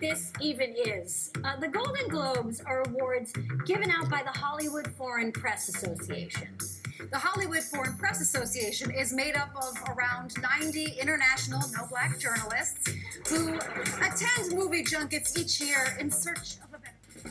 This even is. Uh, the Golden Globes are awards given out by the Hollywood Foreign Press Association. The Hollywood Foreign Press Association is made up of around 90 international no black journalists who attend movie junkets each year in search of a.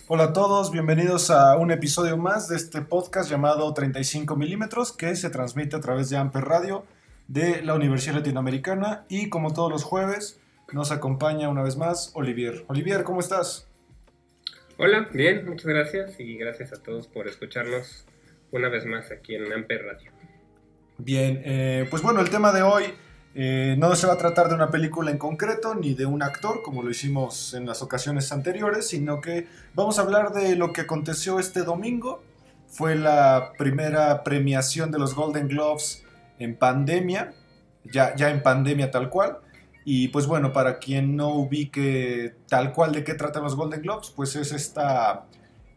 Hola a todos, bienvenidos a un episodio más de este podcast llamado 35 milímetros que se transmite a través de Amper Radio de la Universidad Latinoamericana y como todos los jueves nos acompaña una vez más Olivier. Olivier, ¿cómo estás? Hola, bien, muchas gracias y gracias a todos por escucharnos una vez más aquí en Amper Radio. Bien, eh, pues bueno, el tema de hoy eh, no se va a tratar de una película en concreto ni de un actor como lo hicimos en las ocasiones anteriores, sino que vamos a hablar de lo que aconteció este domingo. Fue la primera premiación de los Golden Globes en pandemia, ya, ya en pandemia tal cual. Y pues bueno, para quien no ubique tal cual de qué tratan los Golden Globes, pues es esta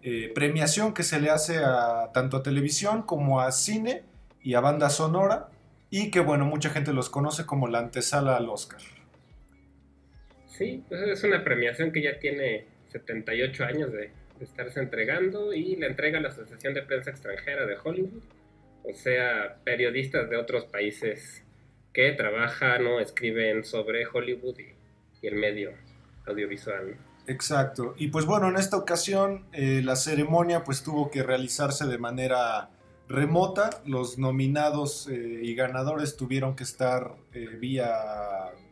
eh, premiación que se le hace a tanto a televisión como a cine y a banda sonora y que bueno, mucha gente los conoce como la antesala al Oscar. Sí, pues es una premiación que ya tiene 78 años de, de estarse entregando y la entrega a la Asociación de Prensa Extranjera de Hollywood, o sea, periodistas de otros países que trabajan o escriben sobre Hollywood y, el medio audiovisual. Exacto. Y pues bueno, en esta ocasión eh, la ceremonia pues tuvo que realizarse de manera remota. Los nominados eh, y ganadores tuvieron que estar eh, vía,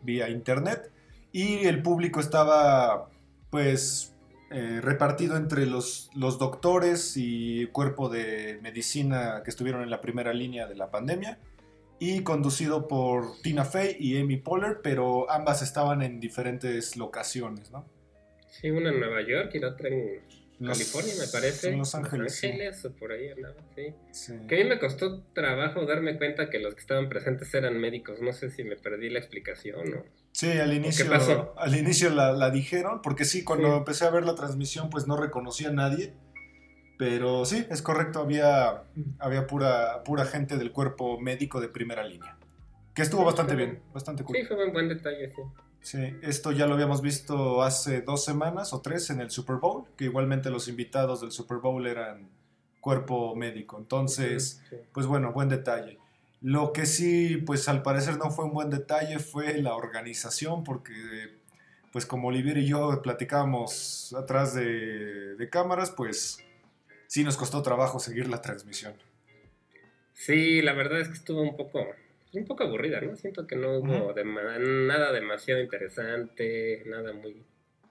vía internet y el público estaba pues repartido entre los, los doctores y cuerpo de medicina que estuvieron en la primera línea de la pandemia y conducido por Tina Fey y Amy Poehler, pero ambas estaban en diferentes locaciones, ¿no? Sí, una en Nueva York y la otra en California, me parece. En Los Ángeles. Los o por ahí andaba, sí. Que a mí me costó trabajo darme cuenta que los que estaban presentes eran médicos. No sé si me perdí la explicación o... Sí, al inicio, Al inicio la, dijeron, porque sí, cuando empecé a ver la transmisión, pues no reconocía a nadie. Pero sí, es correcto, había, había pura, pura gente del cuerpo médico de primera línea. Que estuvo bastante bien, bastante cool. Sí, fue un buen detalle, sí. Sí, esto ya lo habíamos visto hace dos semanas o tres en el Super Bowl, que igualmente los invitados del Super Bowl eran cuerpo médico. Entonces, pues bueno, buen detalle. Lo que sí, pues al parecer no fue un buen detalle fue la organización, porque pues como Olivier y yo platicábamos atrás de, de cámaras, pues sí nos costó trabajo seguir la transmisión. Sí, la verdad es que estuvo un poco, un poco aburrida, ¿no? Siento que no hubo nada demasiado interesante, nada muy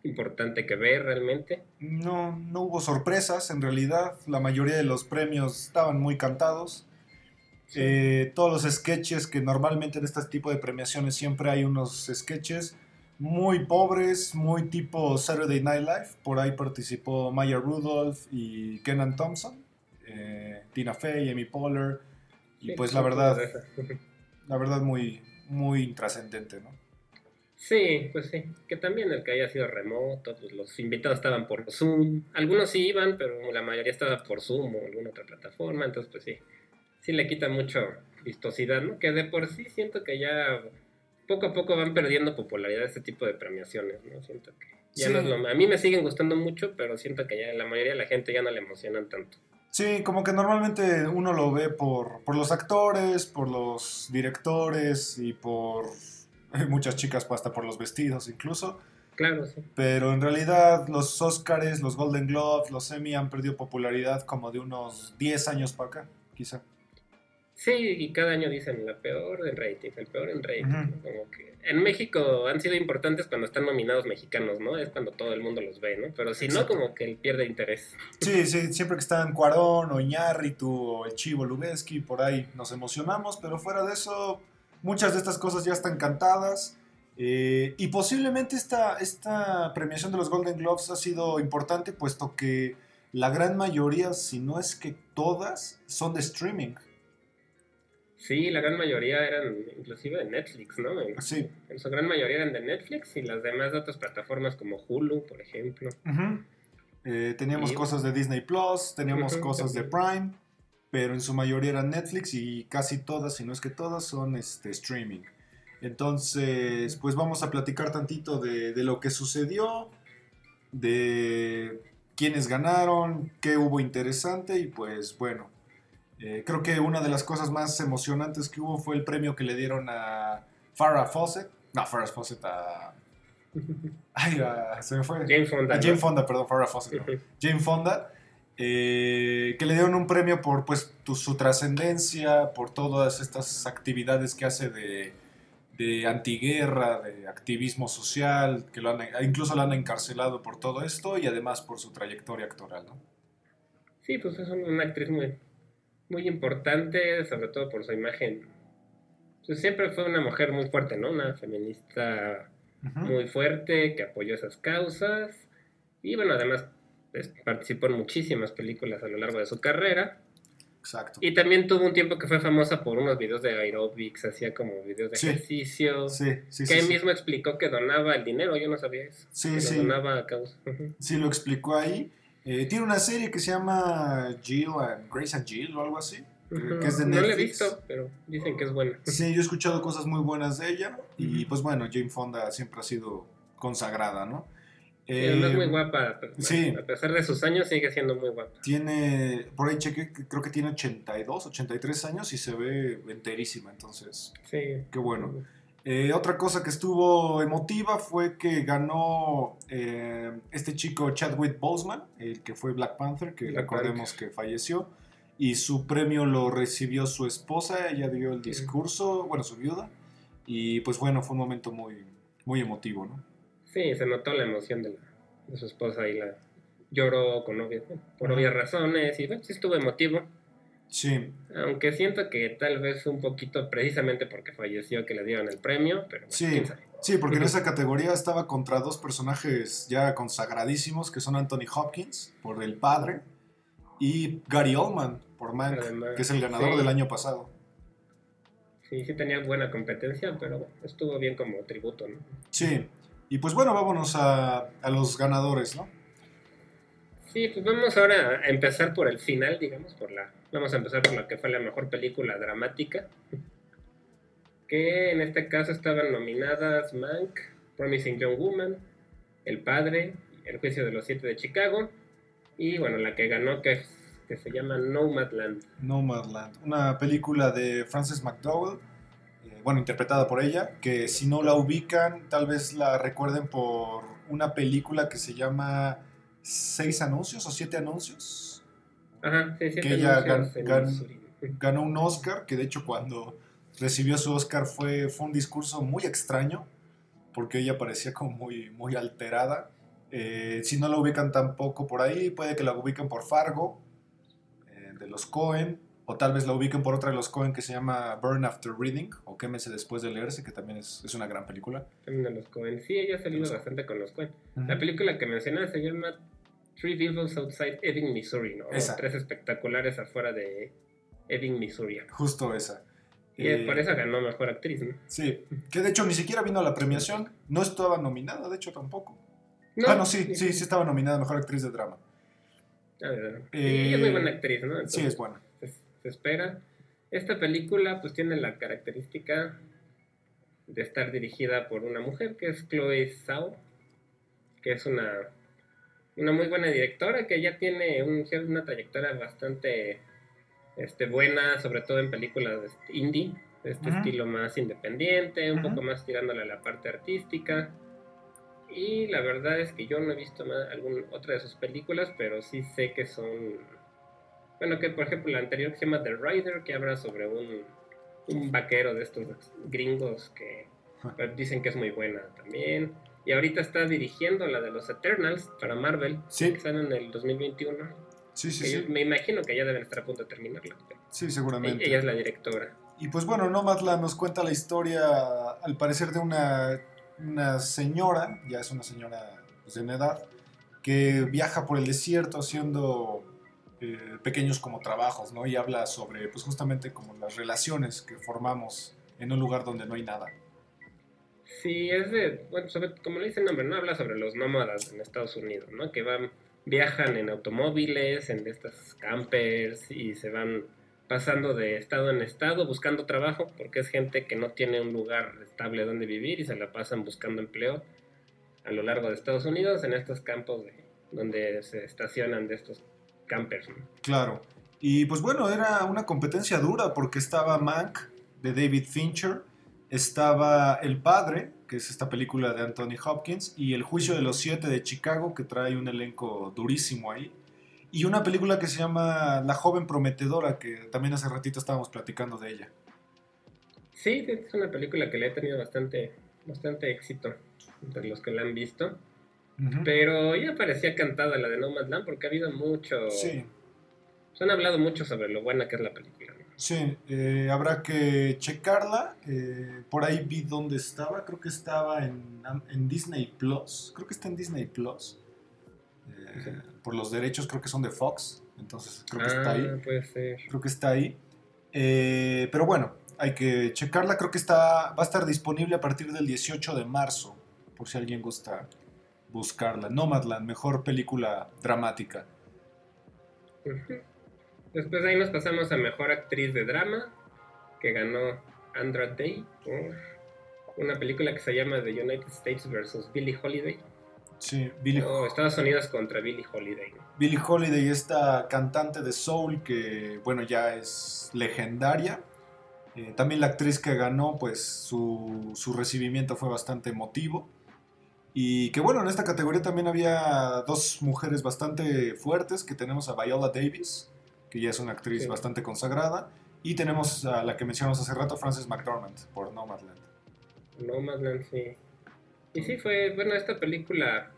importante que ver realmente. No, no hubo sorpresas, en realidad la mayoría de los premios estaban muy cantados. Eh, todos los sketches que normalmente en este tipo de premiaciones siempre hay unos sketches muy pobres, muy tipo Saturday Night Live. Por ahí participó Maya Rudolph y Kenan Thompson, eh, Tina Fey, Amy Poehler. Y pues la verdad, la verdad muy, muy intrascendente, ¿no? Sí, pues sí. Que también el que haya sido remoto, pues los invitados estaban por Zoom. Algunos sí iban, pero la mayoría estaba por Zoom o alguna otra plataforma. Entonces, pues sí, sí le quita mucho vistosidad, ¿no? Que de por sí siento que ya poco a poco van perdiendo popularidad este tipo de premiaciones, ¿no? Siento que ya no es lo, a mí me siguen gustando mucho, pero siento que ya la mayoría de la gente ya no le emocionan tanto. Sí, como que normalmente uno lo ve por, por los actores, por los directores y por muchas chicas hasta por los vestidos incluso. Claro, sí. Pero en realidad los Oscars, los Golden Globes, los Emmy han perdido popularidad como de unos 10 años para acá, quizá. Sí, y cada año dicen la peor en ratings, el peor en ratings. Como que en México han sido importantes cuando están nominados mexicanos, ¿no? Es cuando todo el mundo los ve, ¿no? Pero si Exacto. no, como que él pierde interés. Sí, sí, siempre que están Cuarón o Iñárritu o el Chivo Lubeski, por ahí nos emocionamos, pero fuera de eso, muchas de estas cosas ya están cantadas. eh, y posiblemente esta, esta premiación de los Golden Globes ha sido importante, puesto que la gran mayoría, si no es que todas, son de streaming. Sí, la gran mayoría eran inclusive de Netflix, ¿no? En, Sí. en su gran mayoría eran de Netflix y las demás de otras plataformas como Hulu, por ejemplo. Eh, teníamos Y- cosas de Disney Plus, teníamos cosas de Prime, pero en su mayoría eran Netflix y casi todas, si no es que todas, son este, streaming. Entonces, pues vamos a platicar tantito de, de lo que sucedió, de quiénes ganaron, qué hubo interesante y pues bueno, eh, creo que una de las cosas más emocionantes que hubo fue el premio que le dieron a Farrah Fawcett, no, Farrah Fawcett a... Ay, a- se me fue. Jane Fonda. A. Jane Fonda, perdón, Farrah Fawcett. no. Jane Fonda, eh, que le dieron un premio por pues, tu- su trascendencia, por todas estas actividades que hace de, de antiguerra, de activismo social, que lo han, incluso la han encarcelado por todo esto y además por su trayectoria actoral. ¿no? Sí, pues es una actriz muy, muy importante, sobre todo por su imagen. Pues siempre fue una mujer muy fuerte, ¿no? Una feminista Ujú. muy fuerte que apoyó esas causas. Y bueno, además pues, participó en muchísimas películas a lo largo de su carrera. Exacto. Y también tuvo un tiempo que fue famosa por unos videos de aerobics, hacía como videos de Sí. ejercicio. Sí, sí, que sí, él sí. mismo explicó que donaba el dinero, yo no sabía eso. Sí, sí. donaba a causa. Sí, lo explicó ahí. Eh, tiene una serie que se llama Jill and Grace and Jill o algo así. Ujú. que es de No la he Netflix. visto, pero dicen que es buena. Sí, yo he escuchado cosas muy buenas de ella y pues bueno, Jane Fonda siempre ha sido consagrada, ¿no? Sí, además Eh, muy guapa. a- sí. A pesar de sus años, sigue siendo muy guapa. Tiene, por ahí chequé, que creo que tiene 82, 83 años y se ve enterísima, entonces, Sí. qué bueno. Eh, otra cosa que estuvo emotiva fue que ganó eh, este chico Chadwick Boseman, el que fue Black Panther, que Black recordemos que falleció, y su premio lo recibió su esposa, ella dio el discurso, bueno, su viuda, y pues bueno, fue un momento muy, muy emotivo, ¿no? Sí, se notó la emoción de, la- de su esposa y la lloró con obvias, por obvias razones y bueno, sí estuvo emotivo. Sí, Aunque siento que tal vez un poquito precisamente porque falleció que le dieron el premio, pero bueno, Sí, quién sabe. sí, porque en esa categoría estaba contra dos personajes ya consagradísimos, que son Anthony Hopkins, por El Padre, y Gary Oldman, por Mank, Además, que es el ganador sí. del año pasado. Sí, sí tenía buena competencia, pero estuvo bien como tributo, ¿no? Sí, y pues bueno, vámonos a, a los ganadores, ¿no? Sí, pues vamos ahora a empezar por el final, digamos, por la vamos a empezar por la que fue la mejor película dramática, que en este caso estaban nominadas Mank, Promising Young Woman, El Padre, El Juicio de los Siete de Chicago, y bueno, la que ganó que, que se llama Nomadland. Nomadland, una película de Frances McDowell, eh, bueno, interpretada por ella, que si no la ubican, tal vez la recuerden por una película que se llama Seis Anuncios o Siete Anuncios. Ajá, sí, sí, Que ella gan- gan- ganó un Oscar, que de hecho cuando recibió su Oscar fue, fue un discurso muy extraño, porque ella parecía como muy, muy alterada. Eh, si no la ubican tampoco por ahí, puede que la ubiquen por Fargo, eh, de los Cohen, o tal vez la ubiquen por otra de los Cohen que se llama Burn After Reading, o Quémese después de leerse, que también es, es una gran película. También de los Coen. Sí, ella ha salido Los- bastante con los Coen. Ujú. La película que mencionas se llama Three Billboards Outside Ebbing, Missouri, ¿no? Esa. Tres espectaculares afuera de Ebbing, Missouri. Justo esa. Y Eh, por eso ganó mejor actriz, ¿no? Sí, que de hecho ni siquiera vino a la premiación, no estaba nominada, de hecho tampoco. No, ah, no, sí, sí, sí estaba nominada a Mejor Actriz de Drama. A ver, y Eh, ella es muy buena actriz, ¿no? Sí, es buena. Se, se espera. Esta película, pues, tiene la característica de estar dirigida por una mujer, que es Chloe Zhao, que es una, una muy buena directora, que ya tiene un- una trayectoria bastante este, buena, sobre todo en películas de indie, de este estilo más independiente, un poco más tirándole a la parte artística. Y la verdad es que yo no he visto más, alguna otra de sus películas, pero sí sé que son... Bueno, que por ejemplo la anterior que se llama The Rider, que habla sobre un, un vaquero de estos gringos que pues, dicen que es muy buena también. Y ahorita está dirigiendo la de los Eternals para Marvel, Sí. que salen en el 2021. Sí, sí, sí. Me imagino que ya deben estar a punto de terminarla. Sí, seguramente. Ella es la directora. Y pues bueno, Nomadland nos cuenta la historia, al parecer, de una, una señora, ya es una señora pues, de una edad, que viaja por el desierto haciendo eh, pequeños como trabajos, ¿no? Y habla sobre, pues justamente como las relaciones que formamos en un lugar donde no hay nada. Sí, es de, bueno, sobre- como le dice el nombre, no habla sobre los nómadas en Estados Unidos, ¿no? Que van, viajan en automóviles, en estas campers y se van pasando de estado en estado buscando trabajo porque es gente que no tiene un lugar estable donde vivir y se la pasan buscando empleo a lo largo de Estados Unidos en estos campos de- donde se estacionan de estos campers, ¿no? Claro. Y pues bueno, era una competencia dura porque estaba Mank de David Fincher, estaba El Padre, que es esta película de Anthony Hopkins, y El Juicio de los Siete de Chicago, que trae un elenco durísimo ahí. Y una película que se llama La joven prometedora, que también hace ratito estábamos platicando de ella. Sí, es una película que le ha tenido bastante, bastante éxito entre los que la han visto. Pero ya parecía cantada la de Nomadland porque ha habido mucho... Sí, Se han hablado mucho sobre lo buena que es la película. Sí, eh, habrá que checarla. eh, por ahí vi dónde estaba, creo que estaba en, en Disney Plus. Creo que está en Disney Plus. Eh, Sí. Por los derechos creo que son de Fox, entonces creo que está ahí. Ah, puede ser. Creo que está ahí. Pero bueno, hay que checarla. Creo que está, va a estar disponible a partir del 18 de marzo, por si alguien gusta buscarla. Nomadland, mejor película dramática. Ujú. Después de ahí nos pasamos a Mejor Actriz de Drama, que ganó Andra Day por una película que se llama The United States vs. Billie Holiday. Sí, Billie, O Estados Unidos contra Billie Holiday. ¿no? Billie Holiday, esta cantante de soul que, bueno, ya es legendaria. Eh, también la actriz que ganó, pues su, su recibimiento fue bastante emotivo. Y que bueno, en esta categoría también había dos mujeres bastante fuertes, que tenemos a Viola Davis, que ya es una actriz Sí. bastante consagrada, y tenemos a la que mencionamos hace rato, Frances McDormand, por Nomadland. Nomadland, sí. Y sí, fue, bueno, esta película,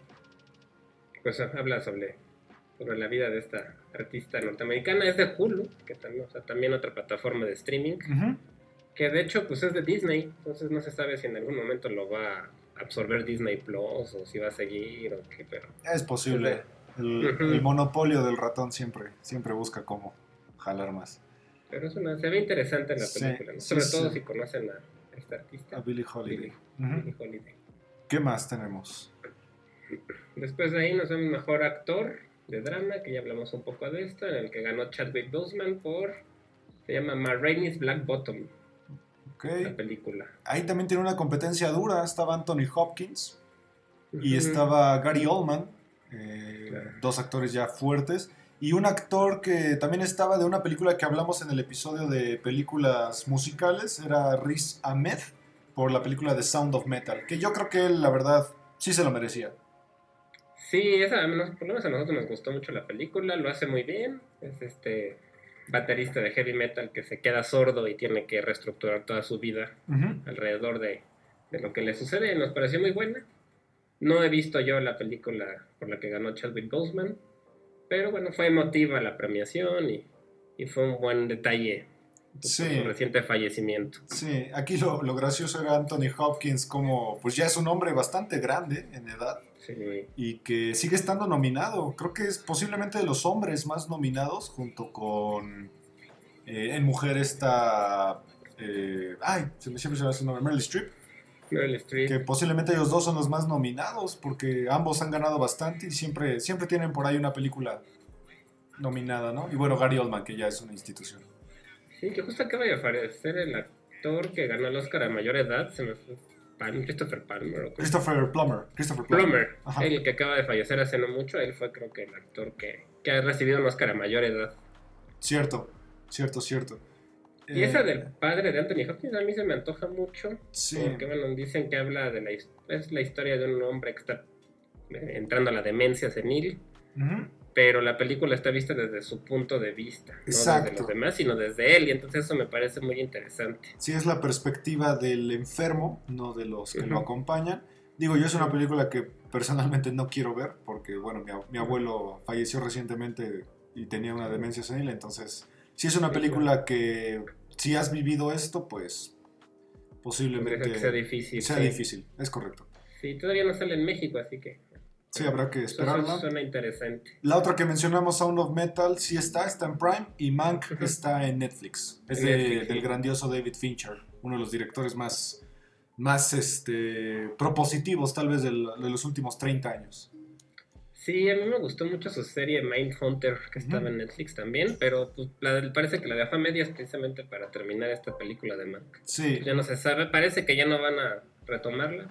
pues habla sobre, sobre la vida de esta artista norteamericana. Es de Hulu, que también, o sea, también otra plataforma de streaming, que de hecho, pues es de Disney, entonces no se sabe si en algún momento lo va a absorber Disney Plus o si va a seguir o qué, pero Es posible. Ujú. El monopolio del ratón siempre, siempre busca cómo jalar más. pero es una, se ve interesante la Sí, película, sobre sí. todo si conocen a esta artista, A Billie Holiday. Billie, Ujú. Billie Holiday. ¿Qué más tenemos? Después de ahí nos vemos mejor actor de drama, que ya hablamos un poco de esto, en el que ganó Chadwick Boseman por. Se llama Ma Rainey's Black Bottom, Ok. la película. Ahí también tiene una competencia dura. Estaba Anthony Hopkins y estaba Gary Oldman, eh, Claro. dos actores ya fuertes. Y un actor que también estaba de una película que hablamos en el episodio de películas musicales, era Riz Ahmed, por la película The Sound of Metal, que yo creo que él, la verdad, sí se lo merecía. Sí, esa, por lo menos a nosotros nos gustó mucho la película, lo hace muy bien. Es este baterista de heavy metal que se queda sordo y tiene que reestructurar toda su vida alrededor de, de lo que le sucede. Nos pareció muy buena. No he visto yo la película por la que ganó Chadwick Boseman, pero bueno, fue emotiva la premiación y, y fue un buen detalle Sí. su reciente fallecimiento. Sí, aquí lo, lo gracioso era Anthony Hopkins, como pues ya es un hombre bastante grande en edad Sí. y que sigue estando nominado. Creo que es posiblemente de los hombres más nominados, junto con eh, en mujer esta. eh, ay, se me siempre se me hace su nombre, Meryl Streep. Meryl Streep. Que posiblemente ellos dos son los más nominados, porque ambos han ganado bastante y siempre, siempre tienen por ahí una película nominada, ¿no? Y bueno, Gary Oldman, que ya es una institución. Sí, que justo acaba de aparecer el actor que ganó el Oscar a mayor edad, se me fue. Christopher Palmer. o Christopher Plummer. Christopher Plummer. El que acaba de fallecer hace no mucho, él fue creo que el actor que, que ha recibido un Oscar a mayor edad. Cierto, cierto, cierto. Y esa Eh, del padre de Anthony Hopkins a mí se me antoja mucho. Sí. Porque, bueno, dicen que habla de la, es la historia de un hombre que está eh, entrando a la demencia senil. Pero la película está vista desde su punto de vista, no Exacto. desde los demás, sino desde él. Y entonces eso me parece muy interesante. Sí, es la perspectiva del enfermo, no de los que lo acompañan. Digo, yo es una película que personalmente no quiero ver porque, bueno, mi abuelo falleció recientemente y tenía una demencia senil, entonces, si es una película que, si has vivido esto, pues posiblemente que sea difícil. sea sí. difícil, es correcto. Sí, todavía no sale en México, así que Sí, habrá que eso esperarla. suena interesante. La otra que mencionamos, Sound of Metal, sí está, está en Prime y Mank está en Netflix. Es de- Netflix, del sí. grandioso David Fincher, uno de los directores más, más este, propositivos tal vez del- de los últimos 30 años. Sí, a mí me gustó mucho su serie Mindhunter, que estaba en Netflix también, pero pues, la- parece que la dejó a medias precisamente para terminar esta película de Mank. Sí, Ya no se sabe, parece que ya no van a retomarla.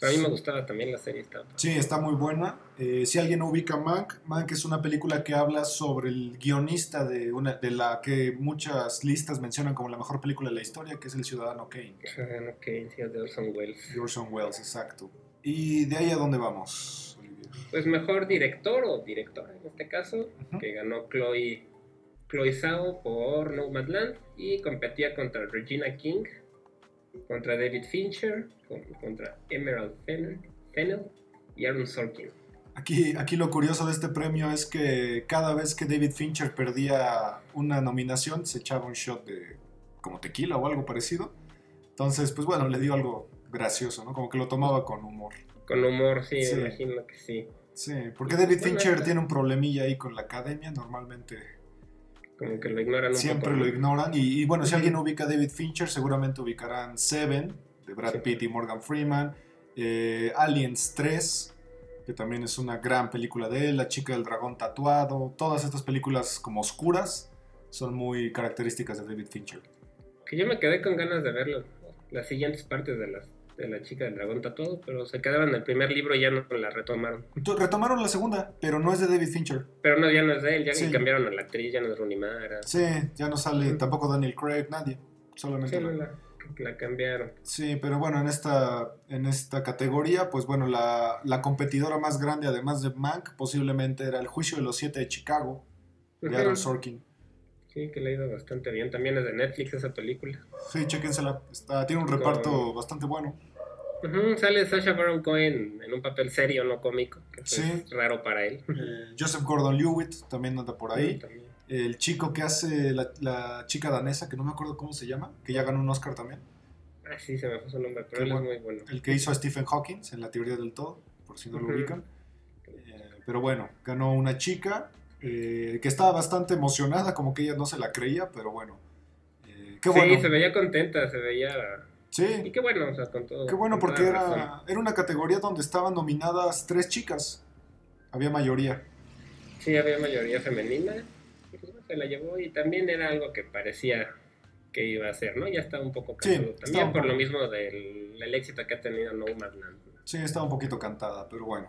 Pero a mí me gustaba también la serie. Estaba. sí, está muy buena. Eh, si alguien no ubica Mank, Mank es una película que habla sobre el guionista de, una, de la que muchas listas mencionan como la mejor película de la historia, que es El Ciudadano Kane. Ah, ok, sí, de Orson Welles. de Orson Welles, exacto. ¿Y de ahí a dónde vamos? Pues mejor director o directora en este caso, que ganó Chloe, Chloe Zhao por Nomadland y competía contra Regina King, contra David Fincher, con- contra Emerald Fennell, Fennell y Aaron Sorkin. Aquí, aquí lo curioso de este premio es que cada vez que David Fincher perdía una nominación, se echaba un shot de como tequila o algo parecido. Entonces, pues bueno, le dio algo gracioso, ¿no? Como que lo tomaba con humor. Con humor, sí, Sí. me imagino que sí. Sí, porque David Fincher tiene un problemilla ahí con la academia, normalmente Como que lo ignoran un siempre poco. lo ignoran. Y, y bueno, si alguien ubica a David Fincher, seguramente ubicarán Seven, de Brad Sí. Pitt y Morgan Freeman, eh, Aliens 3, que también es una gran película de él, La chica del dragón tatuado, todas estas películas como oscuras son muy características de David Fincher. Que yo me quedé con ganas de ver lo- las siguientes partes de, las, de la chica del dragón tatuado, pero se quedaron en el primer libro y ya no la retomaron. Retomaron la segunda, pero no es de David Fincher. Pero no, ya no es de él, ya Sí. cambiaron a la actriz, ya no es Rooney Mara. Sí, ya no sale tampoco Daniel Craig, nadie, solamente Sí, la- no, la, la cambiaron. Sí, pero bueno, en esta, en esta categoría, pues bueno, la, la competidora más grande, además de Mank, posiblemente era El Juicio de los Siete de Chicago, de Aaron. Sorkin. Sí, que le ha ido bastante bien. También es de Netflix esa película. Sí, chéquensela, está, tiene un Con- reparto bastante bueno. Sale Sasha Baron Cohen en un papel serio, no cómico, que Sí. es raro para él. Eh, Joseph Gordon-Lewitt también anda por ahí. El chico que hace la, la chica danesa, que no me acuerdo cómo se llama, que ya ganó un Oscar también. Ah, sí, se me fue su nombre, pero él es muy bueno. El que hizo a Stephen Hawking en La Teoría del Todo, por si no lo ubican. Eh, pero bueno, ganó una chica eh, que estaba bastante emocionada, como que ella no se la creía, pero bueno. Sí, se veía contenta, se veía... Y Sí, qué bueno, o sea, con todo. qué bueno porque era, era una categoría donde estaban nominadas tres chicas. Había mayoría. Sí, había mayoría femenina. y pues, bueno, se la llevó y también era algo que parecía que iba a ser, ¿no? Ya estaba un poco Sí, cantado. estaba también por poco. lo mismo del el éxito que ha tenido No Man's Land. Sí, estaba un poquito cantada, pero bueno.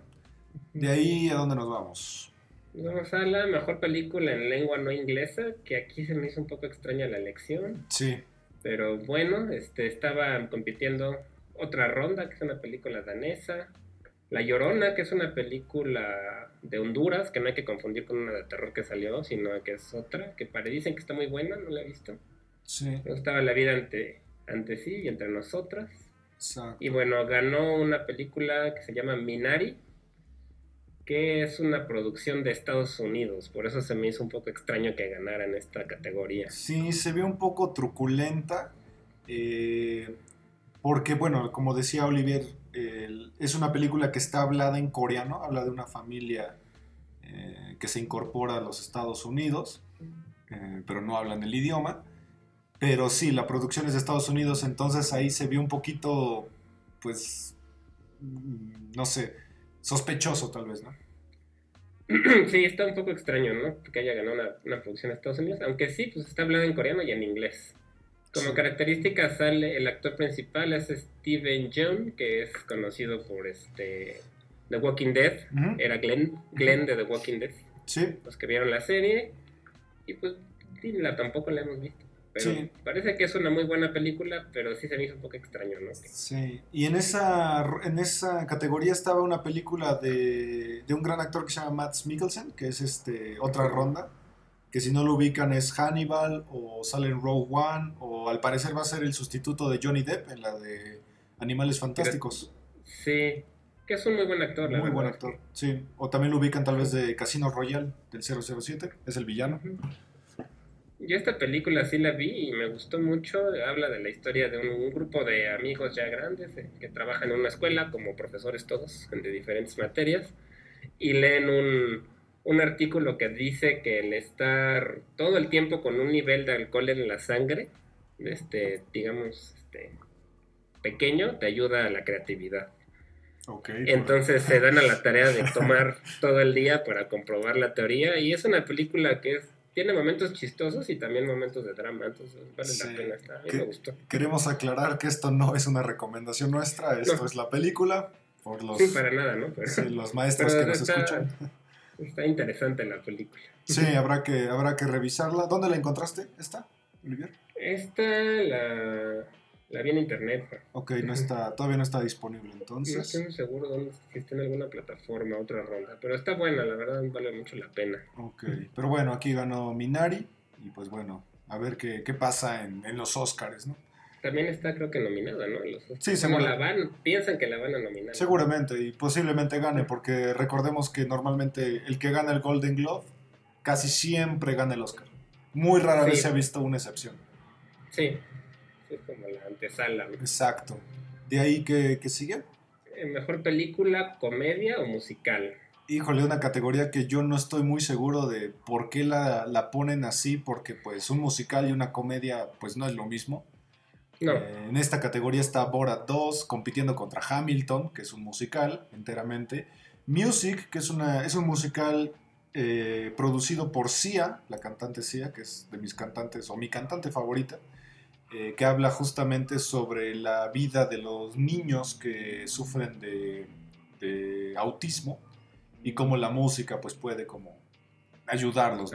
De ahí a dónde nos vamos. Vamos a la mejor película en lengua no inglesa, que aquí se me hizo un poco extraña la elección. Sí, Pero bueno, este, estaba compitiendo otra ronda, que es una película danesa. La Llorona, que es una película de Honduras, que no hay que confundir con una de terror que salió, sino que es otra, que pare, dicen que está muy buena, no la he visto. sí, Me gustaba la vida ante, ante sí y entre nosotras. exacto. Y bueno, ganó una película que se llama Minari, que es una producción de Estados Unidos. Por eso se me hizo un poco extraño que ganara en esta categoría. Sí, se ve un poco truculenta. eh, porque, bueno, como decía Olivier, es una película que está hablada en coreano. Habla de una familia eh, que se incorpora a los Estados Unidos, eh, pero no hablan el idioma. Pero sí, la producción es de Estados Unidos, entonces ahí se vio un poquito, pues, mm, no sé, sospechoso tal vez, ¿no? sí, está un poco extraño, ¿no? Que haya ganado una, una producción de Estados Unidos. Aunque sí, pues está hablada en coreano y en inglés. Como Sí. característica sale el actor principal es Steven Yeun, que es conocido por este The Walking Dead. Era Glenn, Glenn de The Walking Dead. Sí, Los que vieron la serie. Y pues sí, la, tampoco la hemos visto. Pero Sí. parece que es una muy buena película, pero sí se me hizo un poco extraño, ¿no? Sí, y en esa, en esa categoría estaba una película de, de un gran actor que se llama Matt Mikkelsen, que es este, otra ronda, que si no lo ubican es Hannibal o en Rogue One, o al parecer va a ser el sustituto de Johnny Depp en la de Animales Fantásticos. Sí, que es un muy buen actor, la Muy buen actor, sí. O también lo ubican tal vez de Casino Royale del 007, es el villano. Yo esta película sí la vi y me gustó mucho. Habla de la historia de un, un grupo de amigos ya grandes eh, que trabajan en una escuela como profesores todos de diferentes materias y leen un, un artículo que dice que el estar todo el tiempo con un nivel de alcohol en la sangre, este, digamos, este, pequeño, te ayuda a la creatividad. Ok. Entonces se dan a la tarea de tomar todo el día para comprobar la teoría y es una película que es- tiene momentos chistosos y también momentos de drama, entonces vale Sí. la pena. Está, a mí me gustó. Queremos aclarar que esto no es una recomendación nuestra, esto No. es la película, por los, Sí, para nada, ¿no? Pero, sí, los maestros pero que nos está, escuchan. está interesante la película. Sí, habrá que, habrá que revisarla. ¿Dónde la encontraste? ¿Esta, Olivier? Esta la, la vi en internet. Ok, no está, todavía no está disponible No entonces. estoy muy seguro dónde, si está en alguna plataforma, otra ronda. Pero está buena, la verdad vale mucho la pena. Ok, pero bueno, aquí ganó Minari y pues bueno, a ver qué, qué pasa en, en los Oscars, ¿no? También está creo que nominada, ¿no? Los, Sí, bueno, seguro. la van, piensan que la van a nominar. Seguramente y posiblemente gane porque recordemos que normalmente el que gana el Golden Globe casi siempre gana el Oscar. Muy rara Sí. vez se ha visto una excepción. Sí, sí, es como la antesala. ¿no? Exacto. De ahí que, que sigue. Eh, Mejor película, comedia o musical. Híjole, una categoría que yo no estoy muy seguro de por qué la, la ponen así, porque pues un musical y una comedia pues no es lo mismo. No, Eh, en esta categoría está Borat 2 compitiendo contra Hamilton, que es un musical enteramente. Music, que es, una, es un musical eh, producido por Sia, la cantante Sia, que es de mis cantantes, o mi cantante favorita, eh, que habla justamente sobre la vida de los niños que sufren de, de autismo y cómo la música pues puede como ayudarlos.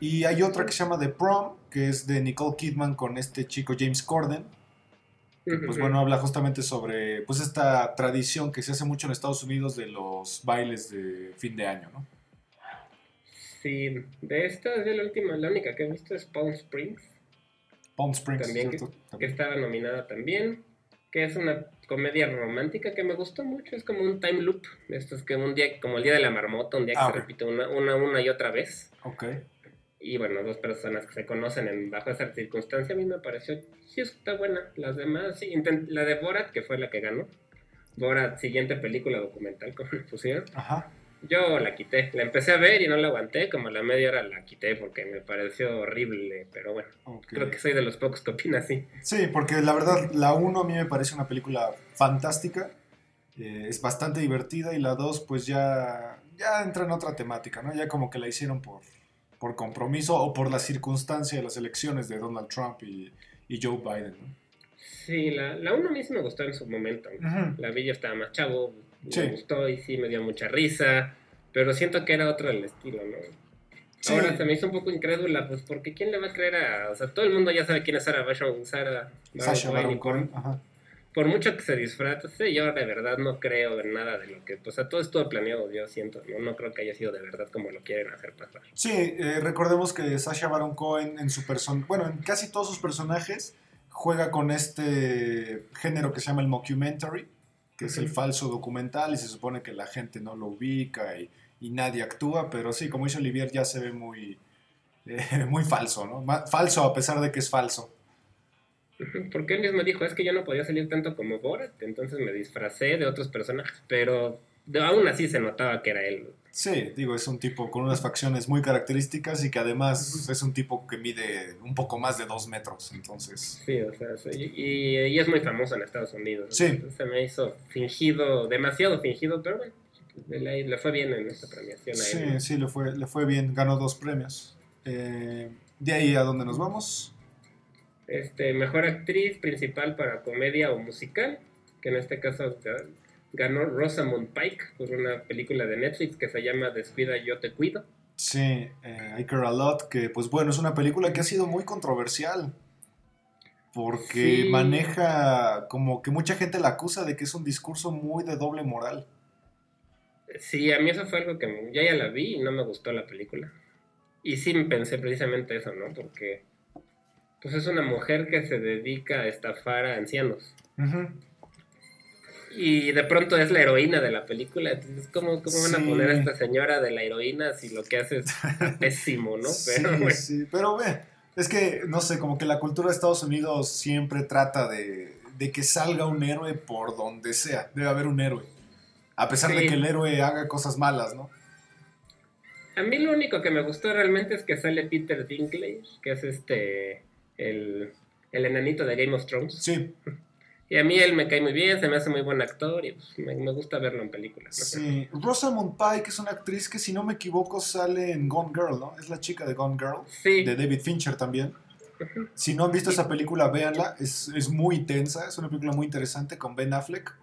Y hay otra que se llama The Prom, que es de Nicole Kidman con este chico James Corden. Pues bueno, habla justamente sobre pues esta tradición que se hace mucho en Estados Unidos de los bailes de fin de año, ¿no? Sí, de esta, de la última, la única que he visto es Palm Springs, Palm Springs, También que estaba nominada también, que es una comedia romántica que me gustó mucho, es como un time loop, esto es que un día, como el día de la marmota, un día que Ah, se repite una, una, una y otra vez, Ok. y bueno, dos personas que se conocen en, bajo esa circunstancia, a mí me pareció, sí, está buena, las demás, sí, intent- la de Borat, que fue la que ganó, Borat, siguiente película documental, como le pusieron, Ajá. Yo la quité, la empecé a ver y no la aguanté, como a la media hora la quité porque me pareció horrible, pero bueno, creo que soy de los pocos que opina así. Sí, porque la verdad, la 1 a mí me parece una película fantástica. eh, es bastante divertida y la 2 pues ya, ya entra en otra temática, ¿no? Ya como que la hicieron por, por compromiso o por la circunstancia de las elecciones de Donald Trump y, y Joe Biden, ¿no? Sí, la, la uno a mí sí me gustó en su momento. La vi yo estaba más chavo, Sí. me gustó y sí me dio mucha risa, pero siento que era otro el estilo, ¿no? Sí. Ahora se me hizo un poco incrédula, pues porque ¿quién le va a creer a...? O sea, todo el mundo ya sabe quién es Sarah Baron, Sarah Sasha Baron Cohen, por, mucho que se disfrate, yo de verdad no creo en nada de lo que... O sea, todo estuvo planeado, yo siento, ¿no? No creo que haya sido de verdad como lo quieren hacer pasar. Sí, eh, recordemos que Sasha Baron Cohen en su person bueno, en casi todos sus personajes juega con este género que se llama el mockumentary, que es el falso documental y se supone que la gente no lo ubica y, y nadie actúa, pero sí, como dice Olivier, ya se ve muy, eh, muy falso, ¿no? Falso a pesar de que es falso. Porque él mismo dijo, es que yo no podía salir tanto como Borat, entonces me disfracé de otros personajes, pero aún así se notaba que era él. Sí, digo, es un tipo con unas facciones muy características y que además es un tipo que mide un poco más de dos metros, entonces... Sí, o sea, sí, y, y es muy famoso en Estados Unidos. Sí. Entonces Se me hizo fingido, demasiado fingido, pero bueno, le, le fue bien en esta premiación a Sí, él. sí, le fue, le fue bien, ganó dos premios. Eh, de ahí a dónde nos vamos. Este, mejor actriz principal para comedia o musical, que en este caso ganó Rosamund Pike por una película de Netflix que se llama Descuida, yo te cuido. Sí, eh, I Care a Lot, que pues bueno, es una película que ha sido muy controversial. Porque Sí. maneja como que mucha gente la acusa de que es un discurso muy de doble moral. Sí, a mí eso fue algo que yo ya la vi y no me gustó la película. Y sí pensé precisamente eso, ¿no? Porque pues es una mujer que se dedica a estafar a ancianos. Ujú. Y de pronto es la heroína de la película. Entonces, ¿cómo, cómo van a poner a esta señora de la heroína si lo que hace es pésimo, ¿no? Pero sí, bueno, sí, pero ve, es que, no sé, como que la cultura de Estados Unidos siempre trata de, de que salga un héroe por donde sea. Debe haber un héroe. A pesar de que el héroe haga cosas malas, ¿no? a mí lo único que me gustó realmente es que sale Peter Dinklage, que es este, el, el enanito de Game of Thrones. Sí, Y a mí él me cae muy bien, se me hace muy buen actor y pues, me, me gusta verlo en películas. ¿no? sí. Rosamund Pike es una actriz que, si no me equivoco, sale en Gone Girl, ¿no? Es la chica de Gone Girl. Sí, de David Fincher también. Si no han visto esa película, véanla. Es, es muy tensa, es una película muy interesante con Ben Affleck.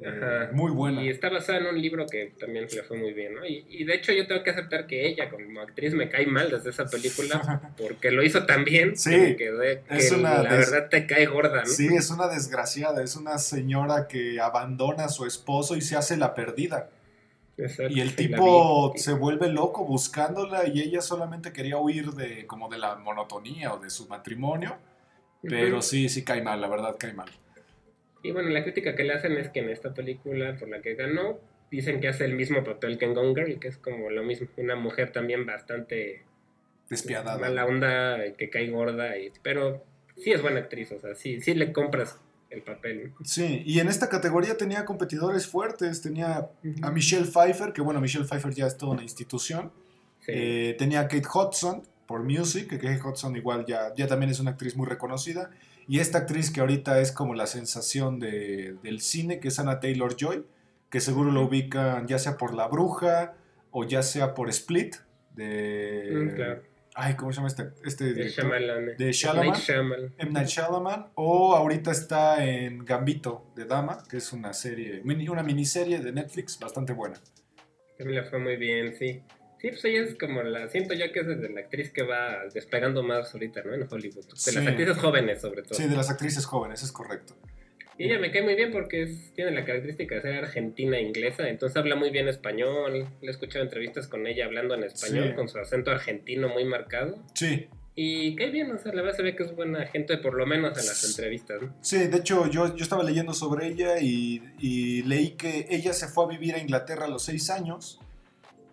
Eh, Ajá. muy buena. Y está basada en un libro que también le fue muy bien, ¿no? Y, y de hecho yo tengo que aceptar que ella como actriz me cae mal desde esa película porque lo hizo tan bien Sí, que que es una la des- verdad te cae gorda, ¿no? Sí, es una desgraciada, es una señora que abandona a su esposo y se hace la perdida. Exacto, Y el tipo vi. se vuelve loco buscándola y ella solamente quería huir de como de la monotonía o de su matrimonio. Pero sí, sí cae mal, la verdad cae mal. Y bueno, la crítica que le hacen es que en esta película por la que ganó, dicen que hace el mismo papel que en Gone Girl, que es como lo mismo, una mujer también bastante Despiadada. mala onda, que cae gorda, y, pero sí es buena actriz, o sea, sí, sí le compras el papel. Sí, y en esta categoría tenía competidores fuertes. Tenía a. Michelle Pfeiffer, que bueno, Michelle Pfeiffer ya es toda una institución. Sí. Eh, tenía a Kate Hudson por Music, que Kate Hudson igual ya, ya también es una actriz muy reconocida. Y esta actriz que ahorita es como la sensación de- del cine, que es Anna Taylor Joy, que seguro lo ubican ya sea por La Bruja o ya sea por Split, de... Mm, claro. Ay, ¿cómo se llama este, este director? Shyamalan. de Shyamalan. Night Shyamalan. M. Night Shyamalan, o ahorita está en Gambito de Dama, que es una serie, una miniserie de Netflix bastante buena. También le fue muy bien, sí. Sí, pues ella es como la. Siento yo que es desde la actriz que va despegando más ahorita, ¿no? En Hollywood. De Sí. las actrices jóvenes, sobre todo. Sí, de las actrices jóvenes, es correcto. Y ella me cae muy bien porque es- tiene la característica de ser argentina inglesa, entonces habla muy bien español. Le he escuchado entrevistas con ella hablando en español, Sí. con su acento argentino muy marcado. Sí, Y cae bien, o sea, la verdad se ve que es buena gente, por lo menos en las entrevistas, ¿no? sí, de hecho yo, yo estaba leyendo sobre ella y, y leí que ella se fue a vivir a Inglaterra a los seis años,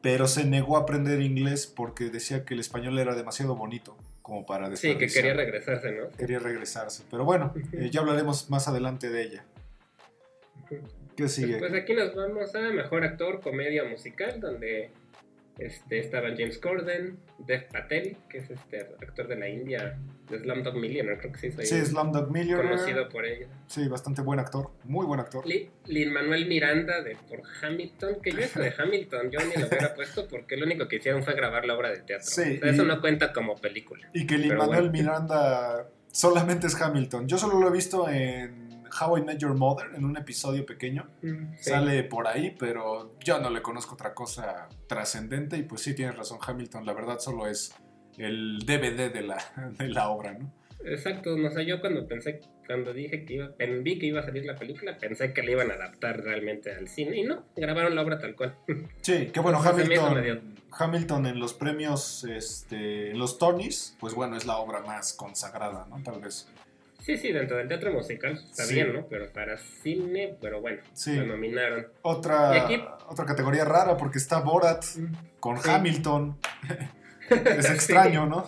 pero se negó a aprender inglés porque decía que el español era demasiado bonito como para Sí, que quería regresarse, ¿no? Quería regresarse. Pero bueno, eh, ya hablaremos más adelante de ella. ¿Qué sigue? Pues aquí nos vamos a Mejor Actor, Comedia Musical, donde este, estaban James Corden, Dev Patel, que es este actor de la India, de Slumdog Millionaire, creo que sí soy Sí, Slumdog Millionaire. conocido por ella. Sí, bastante buen actor, muy buen actor. Lin Manuel Miranda de por Hamilton, que yo eso de Hamilton yo ni lo hubiera puesto porque lo único que hicieron fue grabar la obra de teatro. Sí, O sea, eso no cuenta como película. Y que Lin Manuel bueno. Miranda solamente es Hamilton. Yo solo lo he visto en How I Met Your Mother, en un episodio pequeño. Sí. Sale por ahí, pero yo no le conozco otra cosa trascendente. Y pues sí, tienes razón, Hamilton, la verdad solo es el DVD de la, de la obra, ¿no? Exacto, no sé, yo cuando pensé, cuando dije que iba, vi que iba a salir la película, pensé que la iban a adaptar realmente al cine y no, grabaron la obra tal cual. Sí, que bueno, Entonces, Hamilton, Hamilton en los premios, este, en los Tonys, pues bueno, es la obra más consagrada, ¿no? Tal vez. Sí, sí, dentro del teatro musical está Sí. bien, ¿no? Pero para cine, pero bueno, Sí. lo nominaron. Otra, Y aquí- otra categoría rara porque está Borat con Sí. Hamilton. es extraño, ¿no?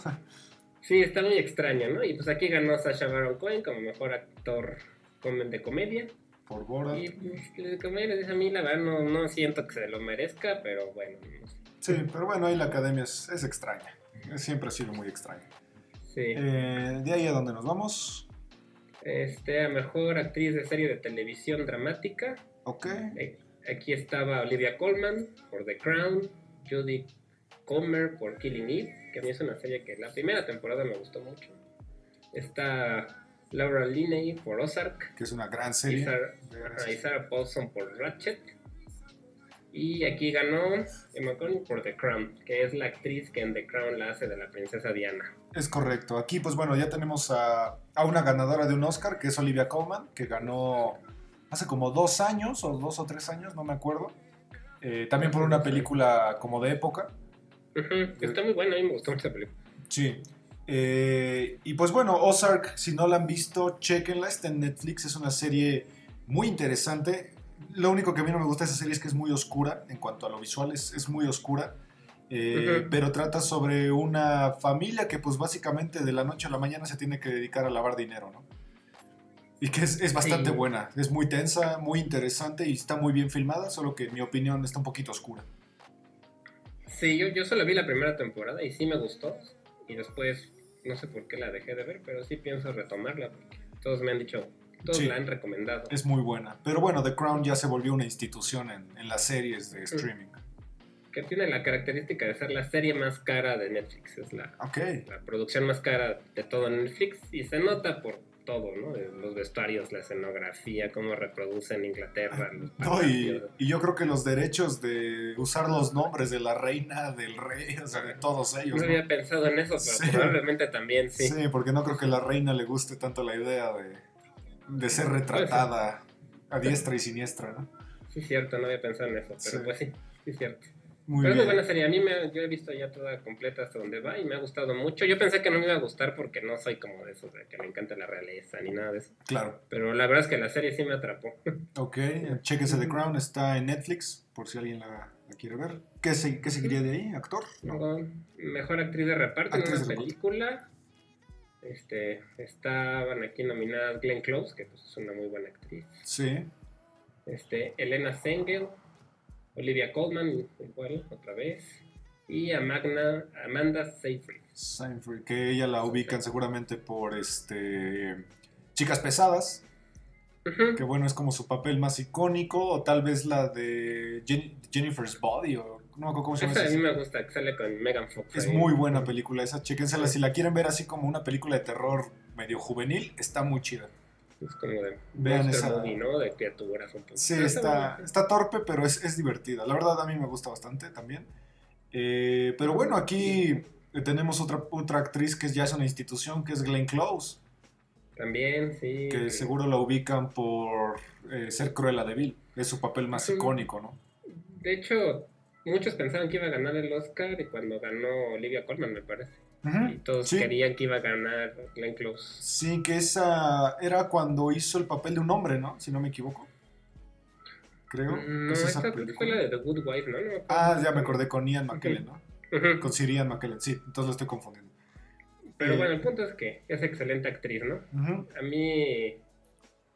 Sí, está muy extraño, ¿no? Y pues aquí ganó Sacha Baron Cohen como mejor actor de comedia. Por Borat. Y pues, de comedia, a mí, la verdad, no, no siento que se lo merezca, pero bueno, no sé. Sí, pero bueno, ahí la academia es, es extraña. Siempre ha sido muy extraña. Sí. Eh, de ahí a donde nos vamos. Este, a mejor actriz de serie de televisión dramática. Ok. Eh, Aquí estaba Olivia Colman por The Crown, Judy Comer por Killing Eve, que a mí es una serie que la primera temporada me gustó mucho. Está Laura Linney por Ozark, Que es una gran y serie. Sarah, gran y. Sarah Paulson por Ratchet. Y aquí ganó Emma Corrin por The Crown, que es la actriz que en The Crown la hace de la princesa Diana. Es correcto. Aquí, pues bueno, ya tenemos a, a una ganadora de un Oscar, que es Olivia Colman, que ganó hace como dos años, o dos o tres años, no me acuerdo. Eh, también por una película como de época. Está muy buena, a mí me gustó mucho esa película. Sí. Eh, y pues bueno, Ozark, si no la han visto, chequenla, está en Netflix, es una serie muy interesante. Lo único que a mí no me gusta de esa serie es que es muy oscura en cuanto a lo visual, es, es muy oscura. Eh. Pero trata sobre una familia que pues básicamente de la noche a la mañana se tiene que dedicar a lavar dinero, ¿no? Y que es, es bastante Sí. buena, es muy tensa, muy interesante y está muy bien filmada, solo que en mi opinión está un poquito oscura. Sí, yo, yo solo vi la primera temporada y sí me gustó. Y después, no sé por qué la dejé de ver, pero sí pienso retomarla porque todos me han dicho, todos Sí. la han recomendado. Es muy buena. Pero bueno, The Crown ya se volvió una institución en, en las series de streaming. Que tiene la característica de ser la serie más cara de Netflix. Es la, la producción más cara de todo Netflix y se nota por todo, ¿no? Los vestuarios, la escenografía, cómo reproducen Inglaterra. No, y, yo creo que los derechos de usar los nombres de la reina, del rey, o sea, de todos ellos. No ¿no? había pensado en eso, pero Sí. probablemente también sí. Sí, porque no creo que a la reina le guste tanto la idea de, de ser retratada a diestra y siniestra, ¿no? Sí, cierto, no había pensado en eso, pero Sí. pues sí, sí, cierto. Muy pero es muy bien. buena serie. A mí me, yo he visto ya toda completa hasta donde va y me ha gustado mucho. Yo pensé que no me iba a gustar porque no soy como de esos, de que me encanta la realeza ni nada de eso. Claro. Pero la verdad es que la serie sí me atrapó. Ok, chéquese The Crown, está en Netflix, por si alguien la, la quiere ver. ¿Qué, se- qué seguiría de ahí? ¿Actor? No. Mejor actriz de reparto en una película. Este, estaban aquí nominadas Glenn Close, que pues, es una muy buena actriz. Sí. Este, Elena Sengel, Olivia Colman, igual, otra vez. Y a Magna, Amanda Seyfried. Seinfeld, que ella la ubican seguramente por este Chicas Pesadas, que bueno, es como su papel más icónico, o tal vez la de Jen- Jennifer's Body, o no me acuerdo cómo se llama. Esa a mí me gusta, que sale con Megan Fox. Es ahí. muy buena película esa, chéquensela. Si la quieren ver así como una película de terror medio juvenil, está muy chida. Es como de Vean esa- movie, ¿no? De criaturas un poco. Sí, está, está torpe, pero es, es divertida. La verdad a mí me gusta bastante también. Eh, pero bueno, aquí tenemos otra, otra actriz que ya es una institución, que es Glenn Close, También, sí. que seguro la ubican por eh, ser Cruella de Vil. Es su papel más icónico, ¿no? De hecho, muchos pensaban que iba a ganar el Oscar y cuando ganó Olivia Colman, me parece. Y todos Sí. querían que iba a ganar Glenn Close. Sí, que esa era cuando hizo el papel de un hombre, ¿no? Si no me equivoco. Creo. No, es esa esta película. de The Good Wife, ¿no? No. Ah, ya me acordé con Ian McKellen, ¿no? Con Sir Ian McKellen, sí, entonces lo estoy confundiendo. Pero Eh, bueno, el punto es que es excelente actriz, ¿no? A mí,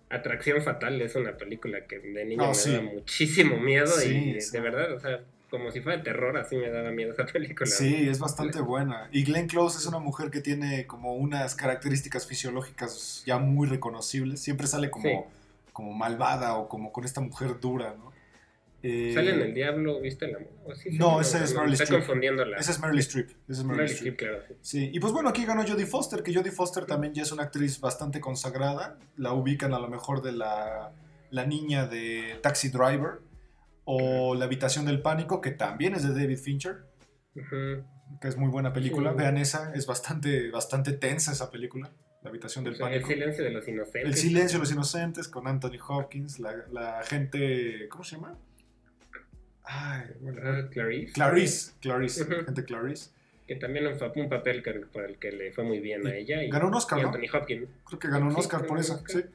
Atracción Fatal es una película que de niño Ah, me sí. daba muchísimo miedo Sí, y sí. de verdad, o sea, como si fuera de terror, así me daba miedo esa película. Sí, es bastante buena. Y Glenn Close es una mujer que tiene como unas características fisiológicas ya muy reconocibles. Siempre sale como, Sí. como malvada o como con esta mujer dura, ¿no? Eh, Sale en El Diablo, ¿viste el amor? ¿O sí, sí, No, ese es Meryl Streep. Esa es Meryl Streep. Esa es Meryl, Meryl Streep. Streep, claro. sí. Sí, y pues bueno, aquí ganó Jodie Foster, que Jodie Foster también ya es una actriz bastante consagrada. La ubican a lo mejor de la, la niña de Taxi Driver o La habitación del pánico, que también es de David Fincher, que es muy buena película. Sí. Vean esa, es bastante, bastante tensa esa película, La habitación del O sea, el pánico. silencio de los inocentes. El silencio de los inocentes con Anthony Hopkins, la, la gente, ¿cómo se llama? Ay, bueno, Ah, Clarice. Clarice, Clarice, gente Clarice. Que también fue un papel que, por el que le fue muy bien a ella. Y, Ganó un Oscar, y ¿no? Anthony Hopkins. Creo que ganó un Sí, Oscar por eso, Oscar. sí.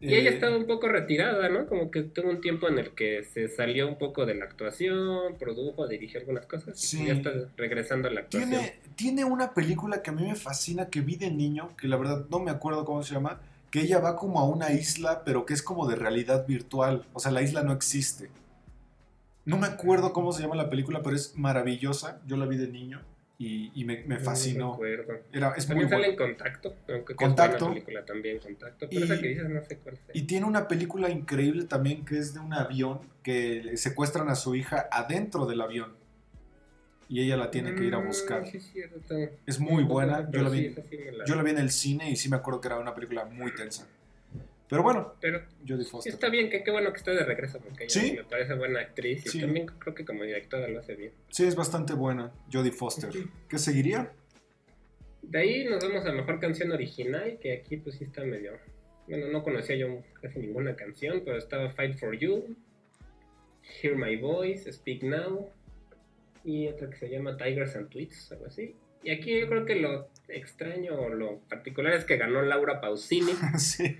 Y ella Eh, estaba un poco retirada, ¿no? Como que tuvo un tiempo en el que se salió un poco de la actuación, produjo, dirigió algunas cosas. Sí. Y ya está regresando a la actuación. Tiene, tiene una película que a mí me fascina, que vi de niño, que la verdad no me acuerdo cómo se llama, que ella va como a una isla, pero que es como de realidad virtual. O sea, la isla no existe. No me acuerdo cómo se llama la película, pero es maravillosa. Yo la vi de niño y, y me, me No fascinó. Era, es muy sale en Contacto, aunque Contacto. es buena película también, Contacto. Pero Y- esa que dices no sé cuál es. Y tiene una película increíble también que es de un avión que le secuestran a su hija adentro del avión. Y ella la tiene que ir a Mm, buscar. sí, es muy buena. Yo la vi, sí, esa sí me la- yo la vi en el cine y sí me acuerdo que era una película muy tensa. Pero bueno, Pero Jodie Foster. está bien, que qué bueno que está de regreso, porque ella Sí. me parece buena actriz y Sí. también creo que como directora lo hace bien. Sí, es bastante buena, Jodie Foster. ¿Qué seguiría? De ahí nos vamos a mejor canción original, que aquí pues sí está medio... Bueno, no conocía yo casi ninguna canción, pero estaba Fight for You, Hear My Voice, Speak Now, y otra que se llama Tigers and Tweets, algo así. Y aquí yo creo que lo extraño o lo particular es que ganó Laura Pausini, sí.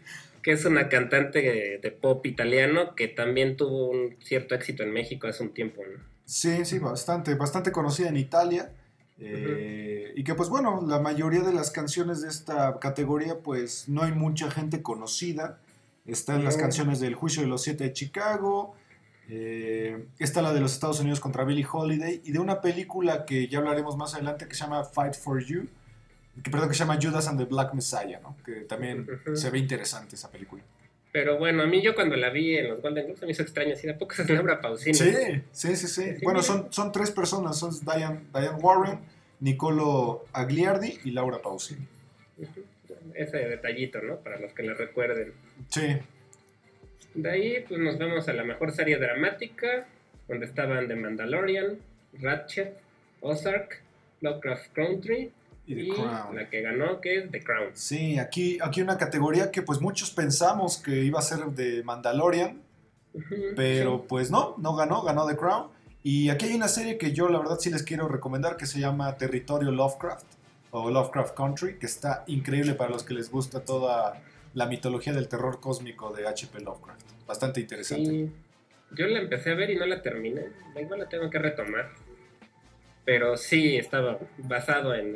Que es una cantante de, de pop italiano que también tuvo un cierto éxito en México hace un tiempo, ¿no? Sí, sí, bastante, bastante conocida en Italia. eh, Y que pues bueno, la mayoría de las canciones de esta categoría pues no hay mucha gente conocida. Están las No. canciones del Juicio de los Siete de Chicago. eh, está la de los Estados Unidos contra Billie Holiday. Y de una película que ya hablaremos más adelante que se llama Fight for You. Que, perdón, que se llama Judas and the Black Messiah, ¿no? Que también se ve interesante esa película. Pero bueno, a mí yo cuando la vi en los Golden Globes se me hizo extraño, así de poco es Laura Pausini. Sí, sí, sí, sí. Bueno, son, son tres personas. Son Diane, Diane Warren, Nicolo Agliardi y Laura Pausini. Ese detallito, ¿no? Para los que la recuerden. Sí, De ahí, pues nos vemos a la mejor serie dramática, donde estaban The Mandalorian, Ratchet, Ozark, Lovecraft Country y The y Crown. la que ganó, que es The Crown. Sí, aquí, aquí una categoría que pues muchos pensamos que iba a ser de Mandalorian, pero sí. pues no, no ganó, ganó The Crown. Y aquí hay una serie que yo la verdad sí les quiero recomendar que se llama Territorio Lovecraft o Lovecraft Country, que está increíble para los que les gusta toda la mitología del terror cósmico de H.P. Lovecraft. Bastante interesante. Sí. Yo la empecé a ver y no la terminé. Igual la tengo que retomar. Pero sí, estaba basado en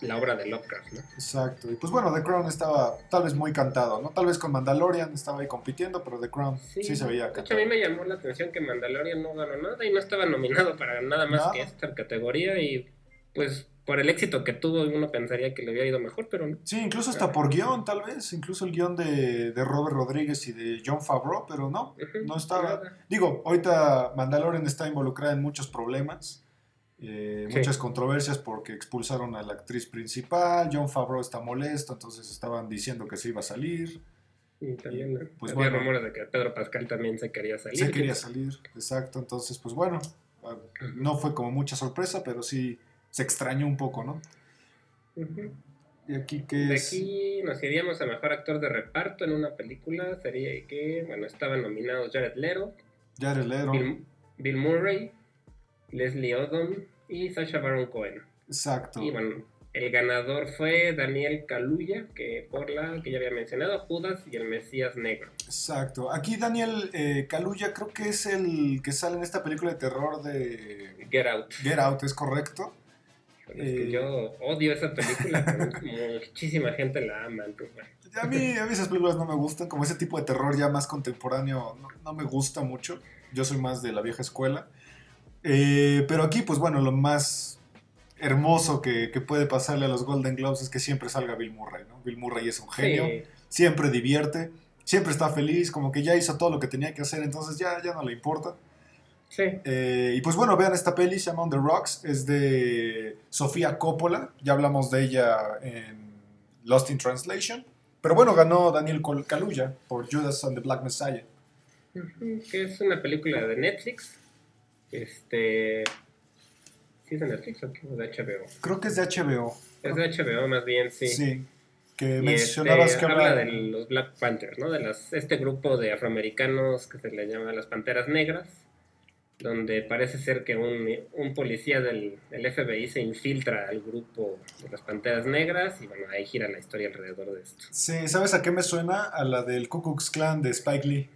la, obra de Lovecraft, ¿no? Exacto. Y pues bueno, The Crown estaba tal vez muy cantado, ¿no? Tal vez con Mandalorian estaba ahí compitiendo, pero The Crown sí, se veía De hecho, a cantado. mí me llamó la atención que Mandalorian no ganó nada y no estaba nominado para nada más Nada. que esta categoría. Y pues por el éxito que tuvo, uno pensaría que le hubiera ido mejor, pero no. Sí, incluso hasta por guion, tal vez. Incluso el guion de, de Robert Rodríguez y de John Favreau, pero no, no estaba. nada. Digo, ahorita Mandalorian está involucrada en muchos problemas, eh, Sí. muchas controversias porque expulsaron a la actriz principal. John Favreau está molesto, entonces estaban diciendo que se iba a salir. Y. Pues había bueno. rumores de que Pedro Pascal también se quería salir. Se quería salir, exacto. Entonces, pues bueno, ah, no fue como mucha sorpresa, pero sí se extrañó un poco, ¿no? Y aquí que De es. aquí nos iríamos a mejor actor de reparto en una película. Sería que, bueno, estaban nominados Jared Leto, Jared Leto. Bill, Bill Murray, Leslie Odom y Sacha Baron Cohen. Exacto. Y bueno, el ganador fue Daniel Kaluuya, que por la que ya había mencionado, Judas y el Mesías Negro. Exacto. Aquí Daniel eh, Kaluuya creo que es el que sale en esta película de terror de Get Out. Get Out, ¿es correcto? Es que yo odio esa película, pero muchísima gente la ama. entonces, bueno. A mí, a mí esas películas no me gustan, como ese tipo de terror ya más contemporáneo no, no me gusta mucho. Yo soy más de la vieja escuela. Eh, pero aquí, pues bueno, lo más hermoso que, que puede pasarle a los Golden Globes es que siempre salga Bill Murray, ¿no? Bill Murray es un genio, Sí, siempre divierte, siempre está feliz, como que ya hizo todo lo que tenía que hacer, entonces ya, ya no le importa. sí. Eh, y pues bueno, vean esta peli, se llama On the Rocks, es de Sofía Coppola, ya hablamos de ella en Lost in Translation, pero bueno, ganó Daniel Kaluuya por Judas and the Black Messiah. Que es una película de Netflix. Este. ¿Sí es de Netflix o de HBO? Creo que es de HBO. Es de HBO más bien, sí. Sí. Que Y mencionabas este, que habla habla de los Black Panthers, ¿no? De las, este grupo de afroamericanos que se le llama las Panteras Negras, donde parece ser que un, un policía del, del FBI se infiltra al grupo de las Panteras Negras y bueno, ahí gira la historia alrededor de esto. Sí, ¿sabes a qué me suena? A la del Ku Klux Klan de Spike Lee.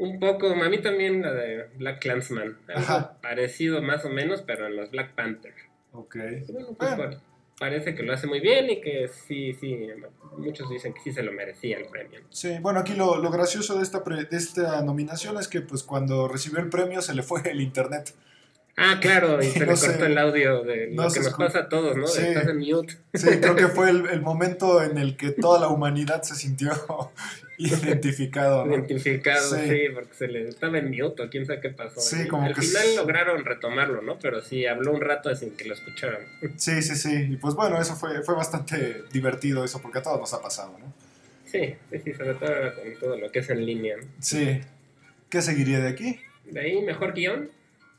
Un poco, a mí también la de Black Clansman, parecido más o menos, pero en los Black Panther. Ok. Bueno, pues Bueno. parece que lo hace muy bien y que sí, sí, muchos dicen que sí se lo merecía el premio. Sí, bueno, aquí lo, lo gracioso de esta, pre- de esta nominación es que pues cuando recibió el premio se le fue el internet. Ah, claro, y se No le sé. cortó el audio de lo que nos pasa a todos, ¿no? De Sí. en mute. Sí, creo que fue el, el momento en el que toda la humanidad se sintió identificado. ¿no? Identificado, Sí. sí. porque se le estaba en mute, quién sabe qué pasó. Sí, como Al que final lograron retomarlo, ¿no? Pero sí, habló un rato sin que lo escucharan. Sí, sí, sí. Y pues bueno, eso fue, fue bastante divertido eso, porque a todos nos ha pasado, ¿no? Sí, sí, sí, sobre todo con todo lo que es en línea. ¿no? Sí. ¿Qué seguiría de aquí? De ahí, mejor guion.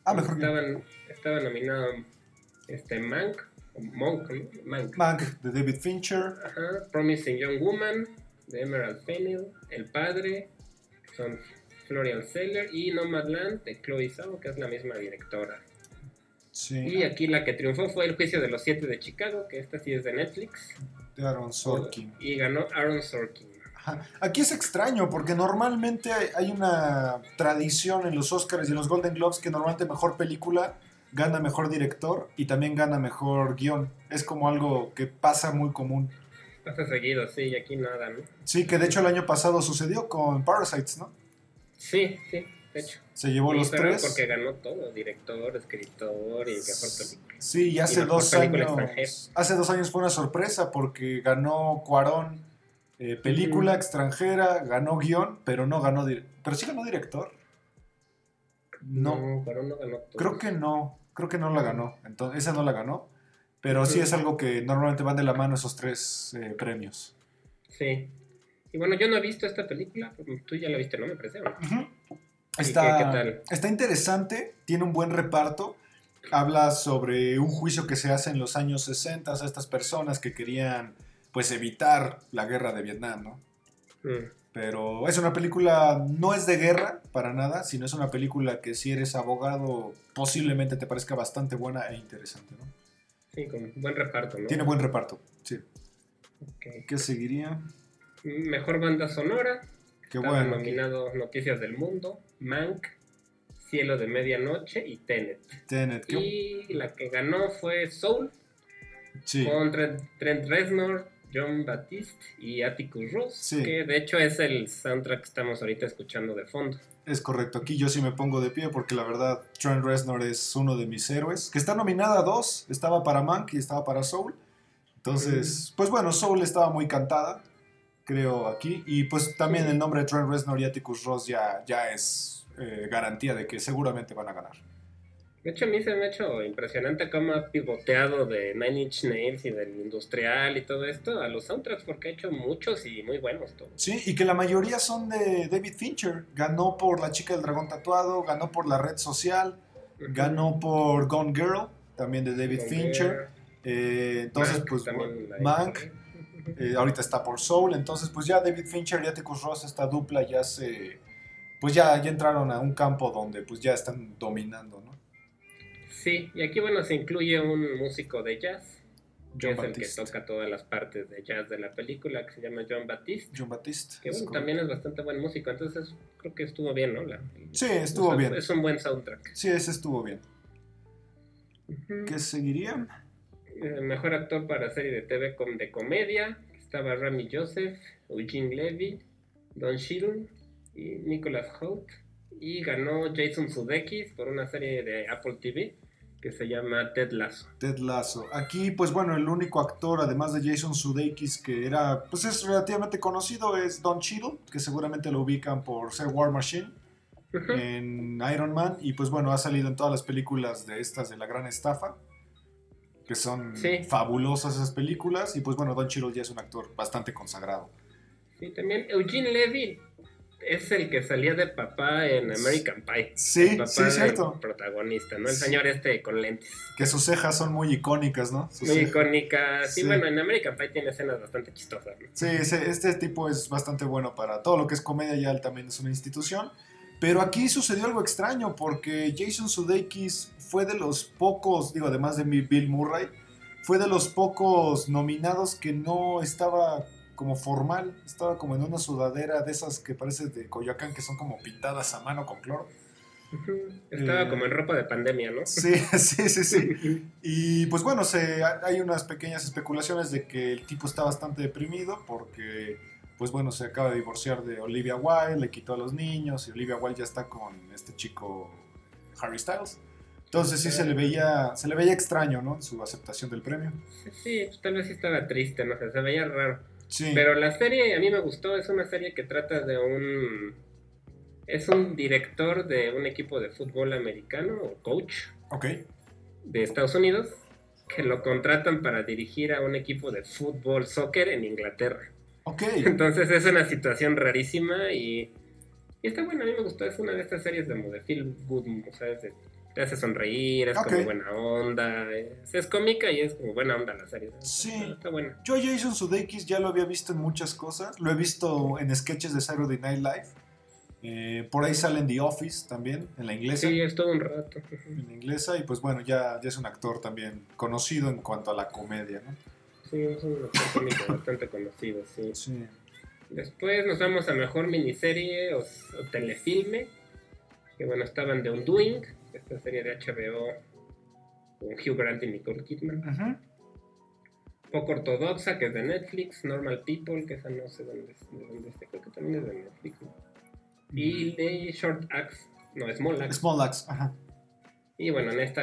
Ah, mejor Estaban, estaba nominado este Mank, Monk, ¿no? Mank. Mank de David Fincher. Ajá, Promising Young Woman, de Emerald Fennell, El Padre, son Florian Seller, y Nomadland, de Chloe Zhao, que es la misma directora. Sí. Y aquí la que triunfó fue El Juicio de los Siete de Chicago, que esta sí es de Netflix. De Aaron Sorkin. Y ganó Aaron Sorkin. Ajá. Aquí es extraño porque normalmente hay, hay una tradición en los Oscars y en los Golden Globes que normalmente mejor película gana mejor director y también gana mejor guion. Es como algo que pasa muy común. Pasa seguido, sí, y aquí nada, ¿no? Sí, que de hecho el año pasado sucedió con Parasites, ¿no? Sí, sí, de hecho. Se llevó Sí, los tres. Porque ganó todo, director, escritor y mejor película. Sí, y hace Y dos años. Hace dos años fue una sorpresa porque ganó Cuarón eh, película extranjera, ganó guion, pero no ganó. Pero sí ganó director. No, pero no ganó todo. creo que no. Creo que no la ganó. Entonces, esa no la ganó. Pero sí es algo que normalmente van de la mano esos tres eh, premios. Sí. Y bueno, yo no he visto esta película, tú ya la viste, ¿no? Me parece. ¿o no? Ujú. ¿Y Está, qué- qué tal? está interesante, tiene un buen reparto. Habla sobre un juicio que se hace en los años 60 a estas personas que querían pues evitar la guerra de Vietnam, ¿no? Mm. Pero es una película, no es de guerra para nada, sino es una película que si eres abogado posiblemente te parezca bastante buena e interesante, ¿no? Sí, con buen reparto, ¿no? Tiene buen reparto, sí. Ok. ¿Qué seguiría? Mejor banda sonora. Qué Estaban bueno. nominados Noticias del Mundo, Mank, Cielo de Medianoche y Tenet. Tenet, qué- Y la que ganó fue Soul, Sí. con Trent, Reznor, John Baptiste y Atticus Ross, Sí. que de hecho es el soundtrack que estamos ahorita escuchando de fondo. Es correcto, aquí yo sí me pongo de pie porque la verdad Trent Reznor es uno de mis héroes, que está nominada a dos, estaba para Mank y estaba para Soul. Entonces, pues bueno, Soul estaba muy cantada, creo aquí, y pues también el nombre de Trent Reznor y Atticus Ross ya, ya es eh, garantía de que seguramente van a ganar. De hecho, a mí se me ha hecho impresionante cómo ha pivoteado de Nine Inch Nails y del industrial y todo esto a los soundtracks, porque ha hecho muchos y muy buenos todos. Sí, y que la mayoría son de David Fincher, ganó por La chica del dragón tatuado, ganó por La red social, ganó por Gone Girl, también de David Fincher. Eh, entonces, pues Mank, hizo. eh, ahorita está por Soul, entonces pues ya David Fincher y Atticus Ross, esta dupla ya se, pues ya, ya entraron a un campo donde pues ya están dominando, ¿no? Sí, y aquí bueno se incluye un músico de jazz, que John es el que toca todas las partes de jazz de la película, que se llama John Baptiste. John Baptiste. Que bueno, también es bastante buen músico, entonces creo que estuvo bien, ¿no? La- Sí, estuvo o sea, bien. Es un buen soundtrack. Sí, ese estuvo bien. ¿Qué seguiría? Eh, mejor actor para serie de TV com- de comedia. Estaba Rami Joseph, Eugene Levy, Don Cheadle y Nicholas Holt. Y ganó Jason Sudeikis por una serie de Apple TV que se llama Ted Lasso. Ted Lasso. Aquí, pues bueno, el único actor, además de Jason Sudeikis, que era, pues es relativamente conocido, es Don Cheadle, que seguramente lo ubican por ser War Machine en Iron Man. Y pues bueno, ha salido en todas las películas de estas de la gran estafa, que son Sí. fabulosas esas películas. Y pues bueno, Don Cheadle ya es un actor bastante consagrado. Sí, también Eugene Levy es el que salía de papá en American Pie. Sí, El papá sí, cierto. protagonista, ¿no? El Sí. señor este con lentes. Que sus cejas son muy icónicas, ¿no? Sus Muy cejas. icónica. Sí, Sí. bueno, en American Pie tiene escenas bastante chistosas, ¿no? Sí, ese- este tipo es bastante bueno para todo lo que es comedia, ya él también es una institución. Pero aquí sucedió algo extraño porque Jason Sudeikis fue de los pocos, digo, además de Bill Murray, fue de los pocos nominados que no estaba como formal, estaba como en una sudadera de esas que parece de Coyoacán, que son como pintadas a mano con cloro. Estaba Eh, como en ropa de pandemia, ¿no? Sí, sí, sí, sí. Y pues bueno, se, hay unas pequeñas especulaciones de que el tipo está bastante deprimido porque, pues bueno, se acaba de divorciar de Olivia Wilde, le quitó a los niños y Olivia Wilde ya está con este chico Harry Styles. Entonces sí se le veía, se le veía extraño, ¿no? Su aceptación del premio. Sí, pues tal vez sí estaba triste, no sé, se veía raro. Sí. Pero la serie a mí me gustó, es una serie que trata de un... Es un director de un equipo de fútbol americano, o coach, de Estados Unidos, que lo contratan para dirigir a un equipo de fútbol, soccer en Inglaterra. Entonces es una situación rarísima y, y está buena, a mí me gustó, es una de estas series de, de feel good, o sea, es de- te hace sonreír, es como buena onda, es, es cómica y es como buena onda la serie. Sí. Está, está buena. Yo a Jason Sudeikis ya lo había visto en muchas cosas. Lo he visto en sketches de Saturday Night Live. Eh, por ahí sale en The Office también, en la inglesa. Sí, es todo un rato. En la inglesa. Y pues bueno, ya, ya es un actor también conocido en cuanto a la comedia, ¿no? Sí, es un actor cómico bastante conocido, sí. Sí. Después nos vamos a mejor miniserie o, o telefilme. Que bueno, estaban The Undoing, esta serie de HBO con Hugh Grant y Nicole Kidman. Ujú. Poco ortodoxa, que es de Netflix. Normal People, que esa no sé dónde, es- de dónde está, creo que también es de Netflix. ¿no? Y de Short Axe, no, Small Axe. Small Axe, ajá. Y bueno, en esta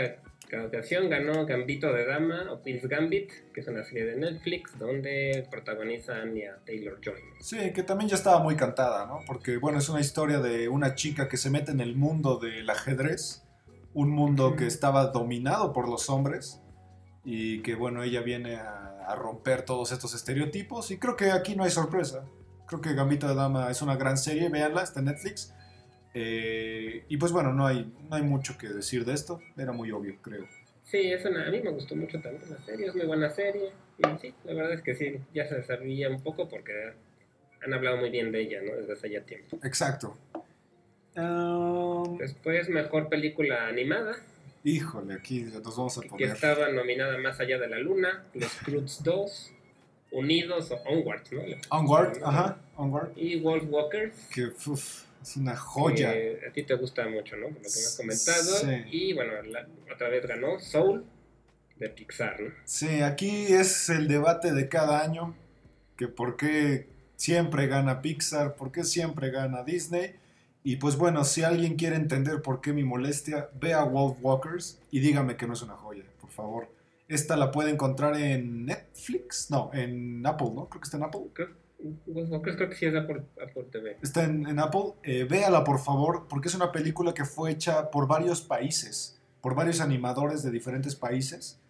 ocasión ganó Gambito de Dama o Queen's Gambit, que es una serie de Netflix donde protagoniza a Anya Taylor Joy. Sí, que también ya estaba muy cantada, ¿no? Porque, bueno, es una historia de una chica que se mete en el mundo del ajedrez, un mundo que estaba dominado por los hombres, y que, bueno, ella viene a, a romper todos estos estereotipos, y creo que aquí no hay sorpresa. Creo que Gambito de Dama es una gran serie, véanla, está en Netflix. Eh, y pues bueno, no hay, no hay mucho que decir de esto, era muy obvio, creo. Sí, es una, a mí me gustó mucho también la serie, es muy buena serie. Y sí, la verdad es que sí, ya se sabía un poco porque han hablado muy bien de ella, ¿no? Desde hace ya tiempo. Exacto. Um, Después, mejor película animada, híjole, aquí nos vamos a que poner. estaba nominada Más allá de la luna, Los Cruz 2, Unidos o Onward, ¿no? Onward, ajá, Onward. Y Wolf Walkers. que uf, es una joya. que a ti te gusta mucho, ¿no? Por lo que me has comentado. Sí. Y bueno, la- otra vez ganó Soul de Pixar, ¿no? Sí, aquí es el debate de cada año, que por qué siempre gana Pixar, por qué siempre gana Disney. Y pues bueno, si alguien quiere entender por qué mi molestia, vea Wolf Walkers y dígame que no es una joya, por favor. Esta la puede encontrar en Netflix, no, en Apple, ¿no? Creo que está en Apple. Creo, Wolf Walkers creo que sí es Apple, Apple TV. Está en, en Apple. Eh, véala, por favor, porque es una película que fue hecha por varios países, por varios animadores de diferentes países.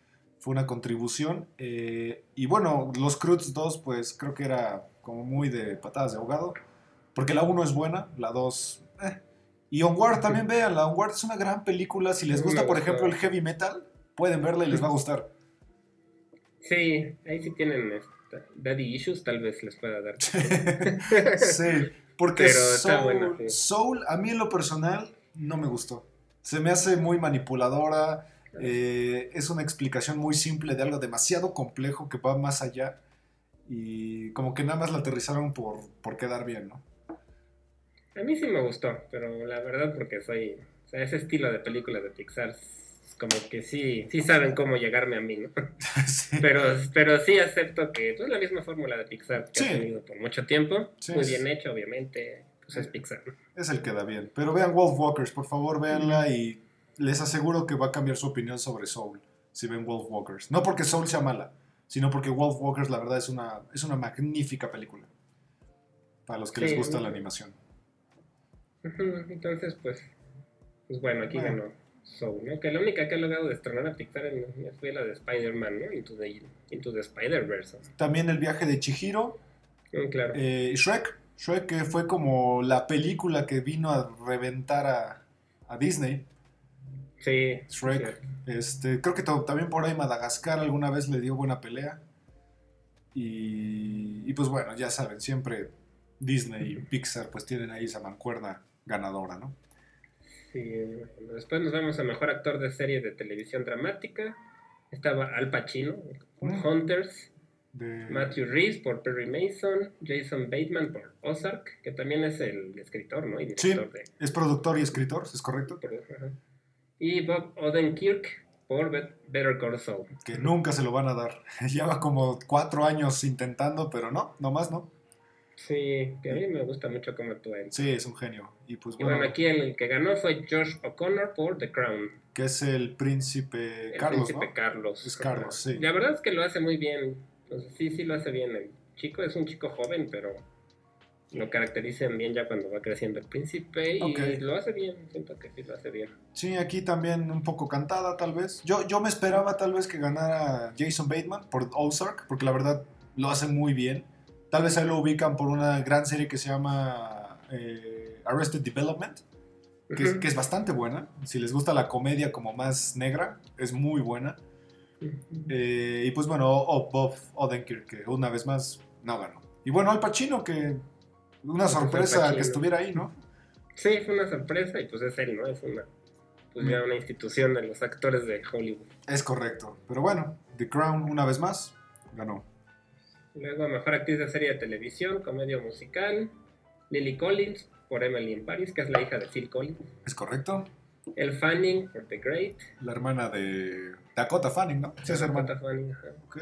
Fue una contribución. eh, y bueno, los Cruz 2, pues creo que era como muy de patadas de ahogado. Porque la 1 es buena, la 2... eh. Y Onward también véanla. Onward es una gran película. Si les gusta, por sí. el heavy metal, pueden verla y les va a gustar. Sí, ahí sí tienen esta- daddy issues, tal vez les pueda dar. sí, porque Pero está Soul, buena, sí. Soul, a mí en lo personal, no me gustó. Se me hace muy manipuladora. eh, es una explicación muy simple de algo demasiado complejo que va más allá. Y como que nada más la aterrizaron por, por quedar bien, ¿no? A mí sí me gustó, pero la verdad porque soy... O sea, ese estilo de películas de Pixar como que sí, sí saben cómo llegarme a mí, ¿no? Sí. Pero, pero sí acepto que pues, es la misma fórmula de Pixar que Sí. ha tenido por mucho tiempo. Sí, Muy bien hecho, obviamente. Pues es Pixar. ¿no? Es el que da bien. Pero vean Wolf Walkers, por favor, véanla y les aseguro que va a cambiar su opinión sobre Soul si ven Wolf Walkers. No porque Soul sea mala, sino porque Wolf Walkers la verdad es una, es una magnífica película. Para los que les gusta la animación. Entonces, pues, pues bueno, aquí Bueno. ganó Soul, ¿no? Que la única que ha logrado estrenar a Pixar en- fue la de Spider-Man, ¿no? Into the, Into the Spider-Verse. También el viaje de Chihiro, Mm, claro. eh, Shrek. Shrek que fue como la película que vino a reventar a, a Disney. sí. Shrek. sí. Este, creo que también por ahí Madagascar alguna vez le dio buena pelea. Y, y pues bueno, ya saben, siempre Disney y Pixar pues tienen ahí esa mancuerna ganadora, ¿no? Sí, después nos vamos a Mejor Actor de Serie de Televisión Dramática. Estaba Al Pacino por Mm. Hunters, De- Matthew Reeves por Perry Mason, Jason Bateman por Ozark, que también es el escritor, ¿no? Y Sí. de, Es productor y escritor, ¿es correcto? ajá. Y Bob Odenkirk por Bet- Better Call Saul. Que nunca se lo van a dar. Lleva como cuatro años intentando, pero no, nomás no. Sí, que a mí me gusta mucho cómo actúa él. Sí, es un genio. Y pues Y bueno, bueno, aquí el que ganó fue Josh O'Connor por The Crown. que es el príncipe El Carlos, príncipe ¿no? Carlos. Es Carlos, sí. La verdad es que lo hace muy bien. Sí, sí lo hace bien. El chico es un chico joven, pero lo caracterizan bien ya cuando va creciendo el príncipe y lo hace bien. Siento que sí lo hace bien. Sí, aquí también un poco cantada, tal vez. Yo, yo me esperaba tal vez que ganara Jason Bateman por Ozark, porque la verdad lo hace muy bien. Tal vez ahí lo ubican por una gran serie que se llama eh, Arrested Development, que, es, Ujú. que es bastante buena. Si les gusta la comedia como más negra, es muy buena. Eh, y pues bueno, o Bob Odenkirk, que una vez más no ganó. Y bueno, Al Pacino, que una sorpresa que estuviera ahí, ¿no? Sí, fue una sorpresa y pues es él, ¿no? Es una, pues ya una institución de los actores de Hollywood. Es correcto. Pero bueno, The Crown, una vez más, ganó. Luego, mejor actriz de serie de televisión, comedia musical, Lily Collins por Emily in Paris, que es la hija de Phil Collins. Es correcto. El Fanning por The Great. La hermana de Dakota Fanning, ¿no? Sí, es hermana. Dakota Fanning, ajá. Ok.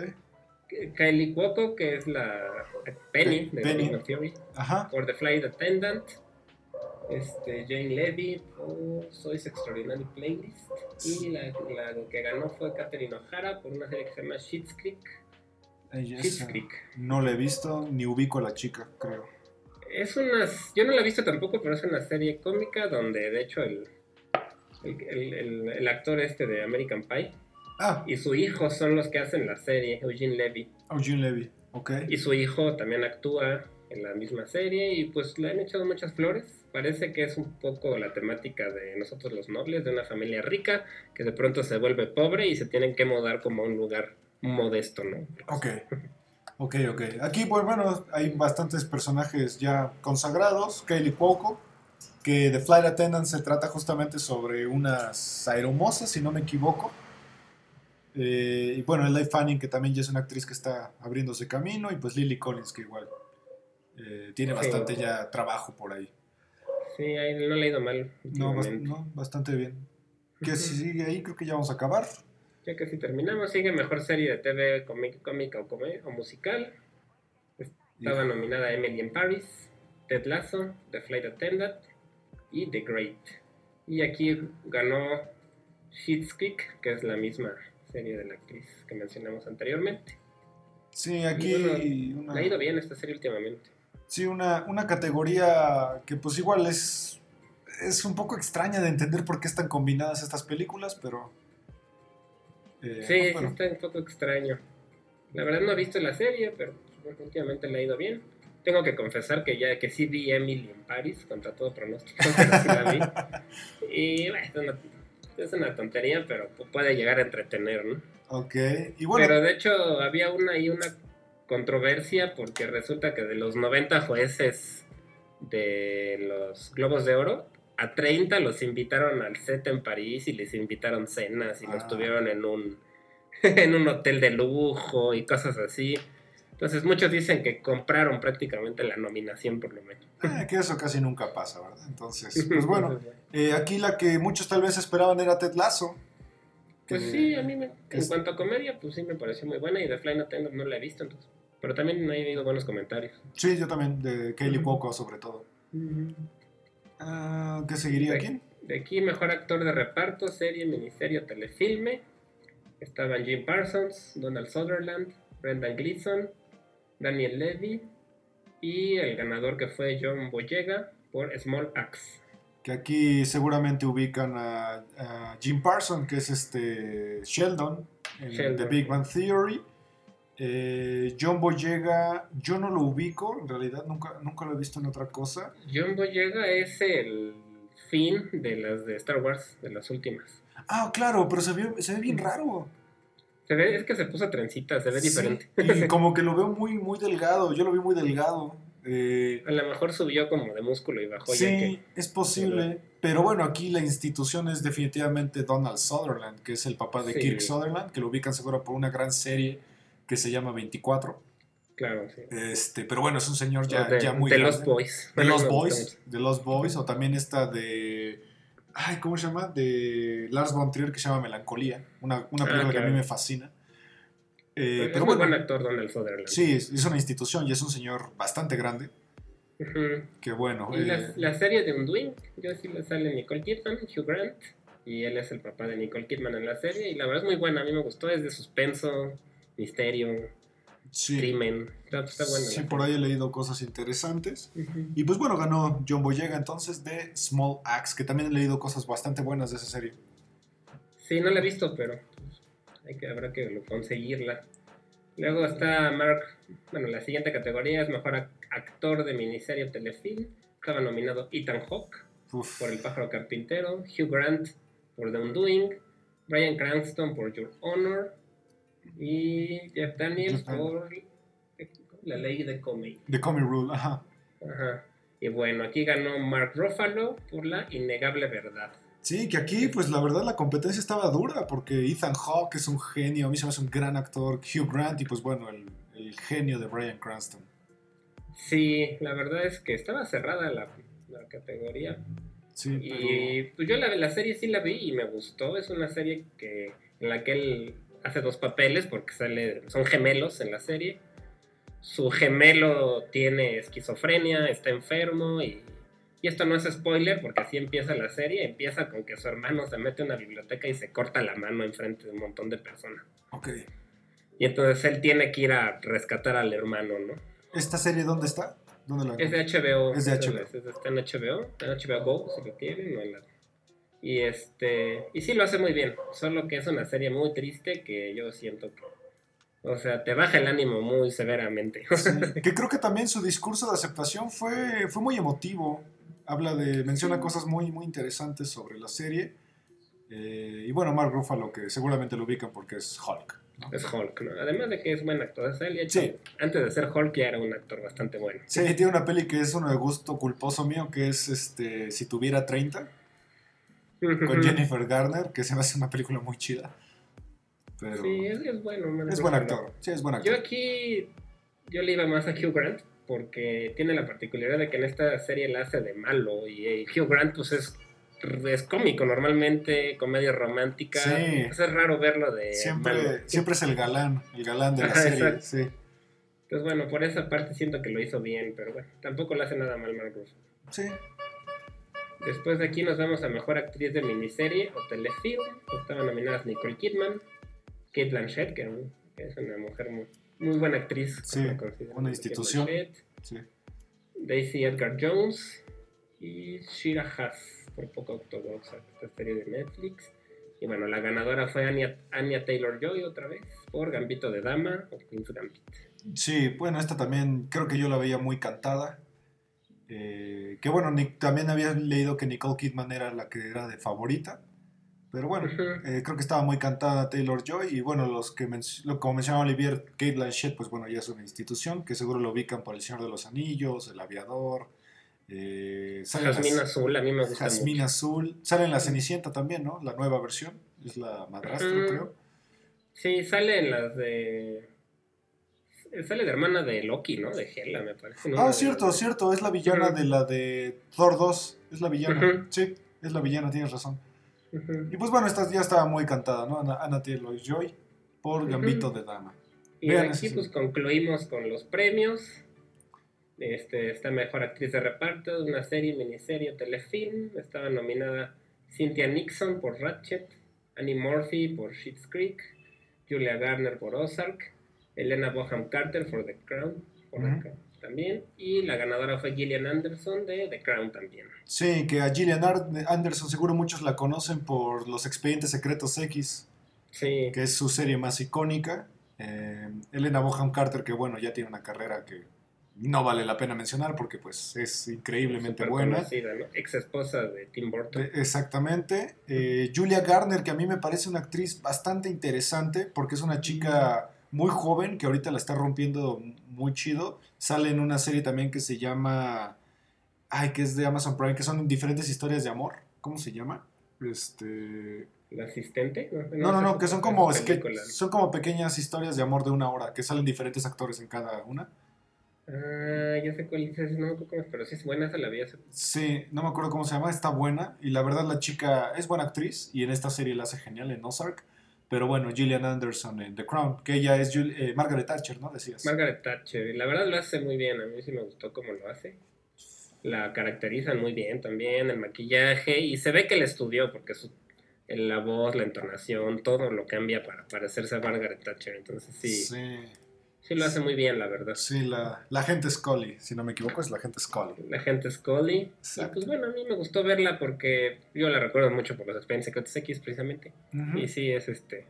Kylie Cuoco, que es la Penny de Penny. Bang Theory. Ajá. por The Flight Attendant. Este, Jane Levy por Soy's Extraordinary Playlist. Y la, la que ganó fue Katherine O'Hara por una serie que se llama Schitt's Creek. Creek. No la he visto ni ubico a la chica, creo. Es una. Yo no la he visto tampoco, pero es una serie cómica donde de hecho el, el, el- el- el actor este de American Pie Ah, y su hijo son los que hacen la serie, Eugene Levy. Eugene Levy. Ok. Y su hijo también actúa en la misma serie y pues le han echado muchas flores. Parece que es un poco la temática de nosotros los nobles, de una familia rica que de pronto se vuelve pobre y se tienen que mudar como a un lugar modesto, ¿no? Ok. Ok, ok. Aquí, pues bueno, hay bastantes personajes ya consagrados. Kaylee Cuoco, que The Flight Attendant se trata justamente sobre unas aeromosas, si no me equivoco. Eh, y bueno, Eli Fanning, que también ya es una actriz que está abriéndose camino. Y pues Lily Collins, que igual eh, tiene Sí. bastante ya trabajo por ahí. Sí, ahí no le ha ido mal. No, bast- no, bastante bien. Si sigue ahí, creo que ya vamos a acabar. Ya casi terminamos, sigue mejor serie de TV cómic- cómica o, come- o musical. Estaba nominada Emily in Paris, Ted Lasso, The Flight Attendant y The Great. Y aquí ganó Schitt's Creek, que es la misma serie de la actriz que mencionamos anteriormente. Sí, aquí una- Le ha ido bien esta serie últimamente. Sí, una, una categoría que pues igual es, es un poco extraña de entender por qué están combinadas estas películas, pero... eh, Sí, pues, sí bueno. está un poco extraño. La verdad no he visto la serie, pero últimamente le ha ido bien. Tengo que confesar que ya que sí vi Emily en Paris, contra todo pronóstico, pero sí la vi. Y bueno, es una, es una tontería, pero pu- puede llegar a entretener, ¿no? Ok, y bueno, Pero de hecho había una ahí una controversia porque resulta que de los 90 jueces de los Globos de Oro, a 30 los invitaron al set en París y les invitaron cenas y los Ah. tuvieron en un, en un hotel de lujo y cosas así. Entonces muchos dicen que compraron prácticamente la nominación por lo menos. eh, que eso casi nunca pasa, ¿verdad? Entonces, pues bueno, eh, aquí la que muchos tal vez esperaban era Ted Lasso. Pues sí, a mí me- en es- cuanto a comedia, pues sí me pareció muy buena y de Fly Attendant no la he visto entonces. Pero también he oído buenos comentarios. Sí, yo también, de Ujú. Cuoco sobre todo. Ah, ¿Qué seguiría Sí. aquí? De aquí, mejor actor de reparto, serie, miniserie, o telefilme. Estaban Jim Parsons, Donald Sutherland, Brendan Gleeson, Daniel Levy y el ganador que fue John Boyega por Small Axe. Que aquí seguramente ubican a, a Jim Parson, que es este Sheldon, en Sheldon. The Big Bang Theory. Eh, John Boyega, yo no lo ubico, en realidad nunca, nunca lo he visto en otra cosa. John Boyega es el fin de las de Star Wars, de las últimas. Ah, claro, pero se ve, se ve bien raro. Se ve, es que se puso trencita, se ve Sí, diferente. Y como que lo veo muy, muy delgado, yo lo vi muy delgado. Eh, A lo mejor subió como de músculo y bajó ya sí, que... es posible. Pero bueno, aquí la institución es definitivamente Donald Sutherland, que es el papá de Sí. Kirk Sutherland, que lo ubican seguro por una gran serie que se llama 24. Claro, sí. Este, pero bueno, es un señor ya, de, ya muy de grande. Lost Boys. De gusta Boys, de Lost Boys, o también esta de... Ay, ¿cómo se llama? De Lars von Trier que se llama Melancolía, una, una Ah, película que a mí me fascina. Eh. Es pero muy bueno, buen actor Donald Sutherland. sí, es, es una institución y es un señor bastante grande, Ujú. que bueno. Y la, eh, la serie de Undoing, yo sí le sale Nicole Kidman, Hugh Grant, y él es el papá de Nicole Kidman en la serie, y la verdad es muy buena, a mí me gustó, es de suspenso, misterio, sí, crimen, está, está buena. sí, por ahí he leído cosas interesantes. Y pues bueno, ganó John Boyega entonces de Small Axe, que también he leído cosas bastante buenas de esa serie. Sí, no la he visto, pero hay que, habrá que conseguirla. Luego está Mark, bueno, la siguiente categoría es mejor ac- actor de miniserie o telefilm. Estaba nominado Ethan Hawke por El pájaro carpintero, Hugh Grant por The Undoing, Bryan Cranston por Your Honor y Jeff Daniels Jeff por La ley de Comey. The Comey Rule, ajá. Ajá. Y bueno, aquí ganó Mark Ruffalo por La innegable verdad. Sí, que aquí, pues la verdad, la competencia estaba dura, porque Ethan Hawke es un genio, a mí se me hace un gran actor, Hugh Grant, y pues bueno, el, el genio de Bryan Cranston. Sí, la verdad es que estaba cerrada la, la categoría. Sí, Y pues yo la, la serie sí la vi y me gustó. Es una serie que en la que él hace dos papeles porque sale, son gemelos en la serie. Su gemelo tiene esquizofrenia, está enfermo y, y esto no es spoiler porque así empieza la serie. Empieza con que su hermano se mete a una biblioteca y se corta la mano enfrente de un montón de personas. Ok. Y entonces él tiene que ir a rescatar al hermano, ¿no? ¿Esta serie dónde está? ¿Dónde la Es de HBO. Es de HBO. es- Está en HBO. Está en HBO Go, si lo tienen. o en la- Y este. Y sí lo hace muy bien. Solo que es una serie muy triste que yo siento que. O sea, te baja el ánimo muy severamente. Sí, que creo que también su discurso de aceptación fue, fue muy emotivo. Habla de, menciona cosas muy, muy interesantes sobre la serie. Eh, y bueno, Mark Ruffalo, que seguramente lo ubican porque es Hulk. ¿no? es Hulk, ¿no? Además de que es buen actor. Sea, él ya hecho- Sí. Antes de ser Hulk ya era un actor bastante bueno. Sí, tiene una peli que es uno de gusto culposo mío, que es este Si tuviera 30, con Jennifer Garner, que se me hace una película muy chida. Pero Sí, es, es bueno. Es buen actor. Sí, es buen Yo actor. aquí, yo le iba más a Hugh Grant, porque tiene la particularidad de que en esta serie la hace de malo, y, eh, Hugh Grant pues es, es cómico normalmente, comedia romántica, Sí. pues, es raro verlo de malo. Siempre, siempre es el galán, el galán de la Ajá, serie. exacto. Sí, Pues bueno, por esa parte siento que lo hizo bien, pero bueno, tampoco le hace nada mal Mark Ruffalo. sí. Después de aquí nos vamos a Mejor Actriz de Miniserie o Telefilm. Estaban nominadas Nicole Kidman, Kate Blanchett, que es una mujer muy, muy buena actriz. Sí, una institución. Sí. Daisy Edgar Jones y Shira Haas, por poco ortodoxa, esta serie de Netflix. Y bueno, la ganadora fue Anya, Anya Taylor Joy otra vez, por Gambito de Dama o Queen's Gambit. Sí, bueno, esta también creo que yo la veía muy cantada. Eh, que bueno, Nick- también había leído que Nicole Kidman era la que era de favorita. Pero bueno, eh, creo que estaba muy cantada Taylor Joy. Y bueno, los que men- lo, como mencionaba Olivier, Kate Blanchett, pues bueno, ya es una institución que seguro lo ubican por El Señor de los Anillos, El Aviador. Eh, las- Jazmín Azul, a mí me gusta mucho. Azul. Sale en La Cenicienta también, ¿no? La nueva versión. Es la madrastra, creo. Sí, sale en las de... Sale de hermana de Loki, ¿no? De Hela, me parece. ¿no? Ah, La de- cierto, cierto. Es la villana de la de Thor 2. Es la villana. Sí, es la villana, tienes razón. Y pues bueno, esta ya estaba muy cantada, ¿no? Ana, Ana Taylor Joy por. Gambito de Dama. Y Vean aquí sí. pues concluimos con los premios. Este, está mejor actriz de reparto una serie, miniserie telefilm. Estaba nominada Cynthia Nixon por Ratchet, Annie Murphy por Schitt's Creek, Julia Garner por Ozark, Elena Boham Carter por The Crown, The también. Y la ganadora fue Gillian Anderson de The Crown también. Sí, que a Gillian Ar- Anderson seguro muchos la conocen por Los Expedientes Secretos X, Sí, que es su serie más icónica. Eh, Elena Boham Carter, que bueno, ya tiene una carrera que no vale la pena mencionar porque pues es increíblemente buena. conocida, ¿no? Ex esposa de Tim Burton. Eh, Exactamente. Eh, Julia Garner, que a mí me parece una actriz bastante interesante, porque es una chica muy joven que ahorita la está rompiendo muy chido. Sale en una serie también que se llama. Ay, que es de Amazon Prime, que son diferentes historias de amor. ¿Cómo se llama? Este. ¿La asistente? No, no, no, que son como, es que son como pequeñas historias de amor de una hora, que salen diferentes actores en cada una. Ah, ya sé cuál dices, no me acuerdo cómo es, pero sí es buena, esa la vi hace Sí, no me acuerdo cómo se llama, está buena. Y la verdad, la chica es buena actriz y en esta serie la hace genial en Ozark. Pero bueno, Gillian Anderson en The Crown, que ella es Jul- eh, Margaret Thatcher, ¿no? Decías. Margaret Thatcher, y la verdad lo hace muy bien, a mí sí me gustó cómo lo hace. La caracterizan muy bien también, el maquillaje, y se ve que le estudió, porque su, la voz, la entonación, todo lo cambia para parecerse a Margaret Thatcher, entonces sí, sí, sí, lo hace muy bien, la verdad. sí, la, la gente Scully, si no me equivoco, es la gente Scully. La gente Scully, y pues bueno, a mí me gustó verla porque yo la recuerdo mucho por los Expedientes Secretos X precisamente, y sí, es este,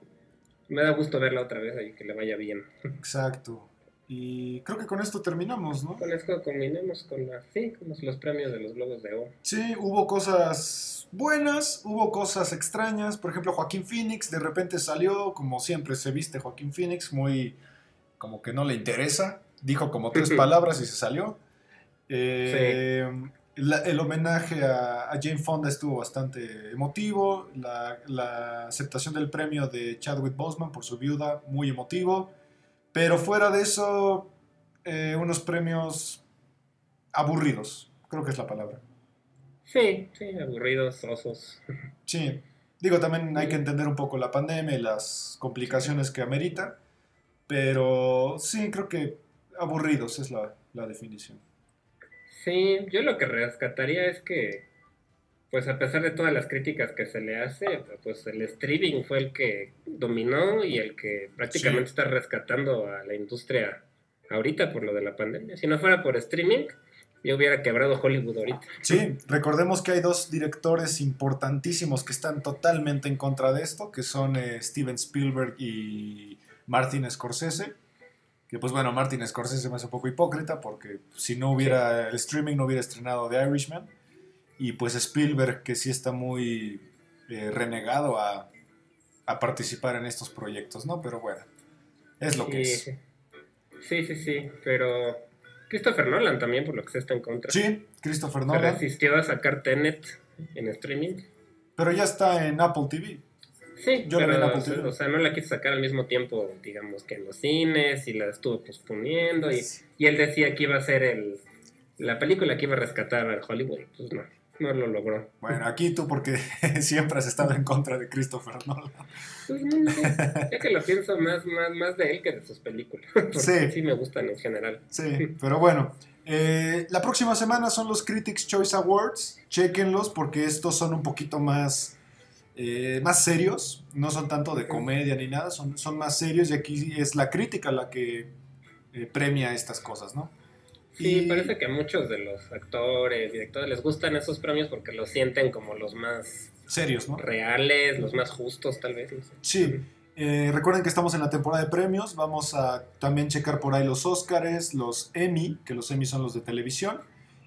me da gusto verla otra vez y que le vaya bien. Exacto. Y creo que con esto terminamos, ¿no? Con esto combinamos con, la, sí, con los, los premios de los Globos de Oro. Sí, hubo cosas buenas, hubo cosas extrañas. Por ejemplo, Joaquín Phoenix de repente salió, como siempre se viste Joaquín Phoenix, muy como que no le interesa. Dijo como tres palabras y se salió. Eh, la- el homenaje a, a Jane Fonda estuvo bastante emotivo. La, la aceptación del premio de Chadwick Boseman por su viuda, muy emotivo. Pero fuera de eso, eh, unos premios aburridos, creo que es la palabra. Sí, sí, aburridos, osos. Sí, digo, también hay que entender un poco la pandemia y las complicaciones que amerita. Pero sí, creo que aburridos es la, la definición. Sí, yo lo que rescataría es que, pues a pesar de todas las críticas que se le hace, pues el streaming fue el que dominó y el que prácticamente Sí. está rescatando a la industria ahorita por lo de la pandemia. Si no fuera por streaming, yo hubiera quebrado Hollywood ahorita. Sí, recordemos que hay dos directores importantísimos que están totalmente en contra de esto, que son eh, Steven Spielberg y Martin Scorsese. Que pues bueno, Martin Scorsese me hace un poco hipócrita porque si no hubiera el streaming no hubiera estrenado The Irishman. Y pues Spielberg que sí está muy eh, renegado a, a participar en estos proyectos, ¿no? Pero bueno, es lo que Sí, es. sí. Sí, sí, sí, pero Christopher Nolan también por lo que se está en contra. Sí, Christopher Nolan. resistió a sacar Tenet en streaming. Pero ya está en Apple TV. Sí, Yo la vi en pero, Apple o sea, TV. o sea, no la quiso sacar al mismo tiempo, digamos, que en los cines y la estuvo posponiendo y, y él decía que iba a ser el, la película que iba a rescatar a Hollywood, pues no, no lo logró. Bueno, aquí tú porque siempre has estado en contra de Christopher Nolan. Pues no, ya que lo pienso más, más, más de él que de sus películas, porque Sí. sí, me gustan en general. Sí, pero bueno. eh, la próxima semana son los Critics Choice Awards. Chequenlos porque estos son un poquito más, eh, más serios. No son tanto de comedia ni nada, son, son más serios y aquí es la crítica la que eh, premia estas cosas, ¿no? Sí, Y- parece que a muchos de los actores, directores, les gustan esos premios porque los sienten como los más Serios, ¿no? reales, los más justos, tal vez. no sé. Sí. Eh, recuerden que estamos en la temporada de premios. Vamos a también checar por ahí los Oscars, los Emmy, que los Emmy son los de televisión.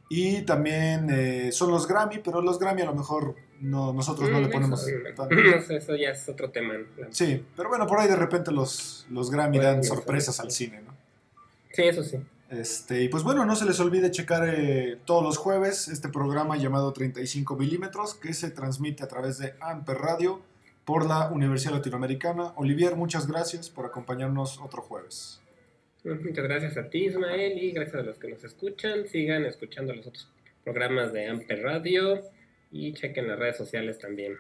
Y también son los Grammy, pero los Grammy a lo mejor no, nosotros no Mm, le ponemos eso, tanto. No sé, eso ya es otro tema. ¿no? Sí, pero bueno, por ahí de repente los, los Grammy dan sorpresas sí. al cine, ¿no? Sí, eso sí. Este, y pues bueno, no se les olvide checar eh, todos los jueves este programa llamado 35 milímetros que se transmite a través de Amper Radio por la Universidad Latinoamericana. Olivier, muchas gracias por acompañarnos otro jueves. Muchas gracias a ti, Ismael, y gracias a los que nos escuchan. Sigan escuchando los otros programas de Amper Radio y chequen las redes sociales también.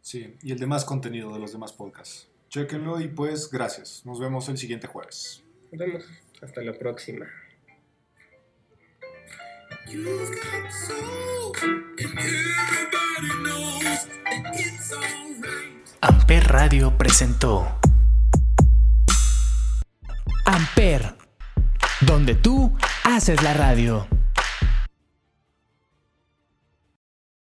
Sí, y el demás contenido de los demás podcasts. Chequenlo y pues gracias. Nos vemos el siguiente jueves. Nos vemos. Hasta la próxima. Amper Radio presentó Amper, donde tú haces la radio.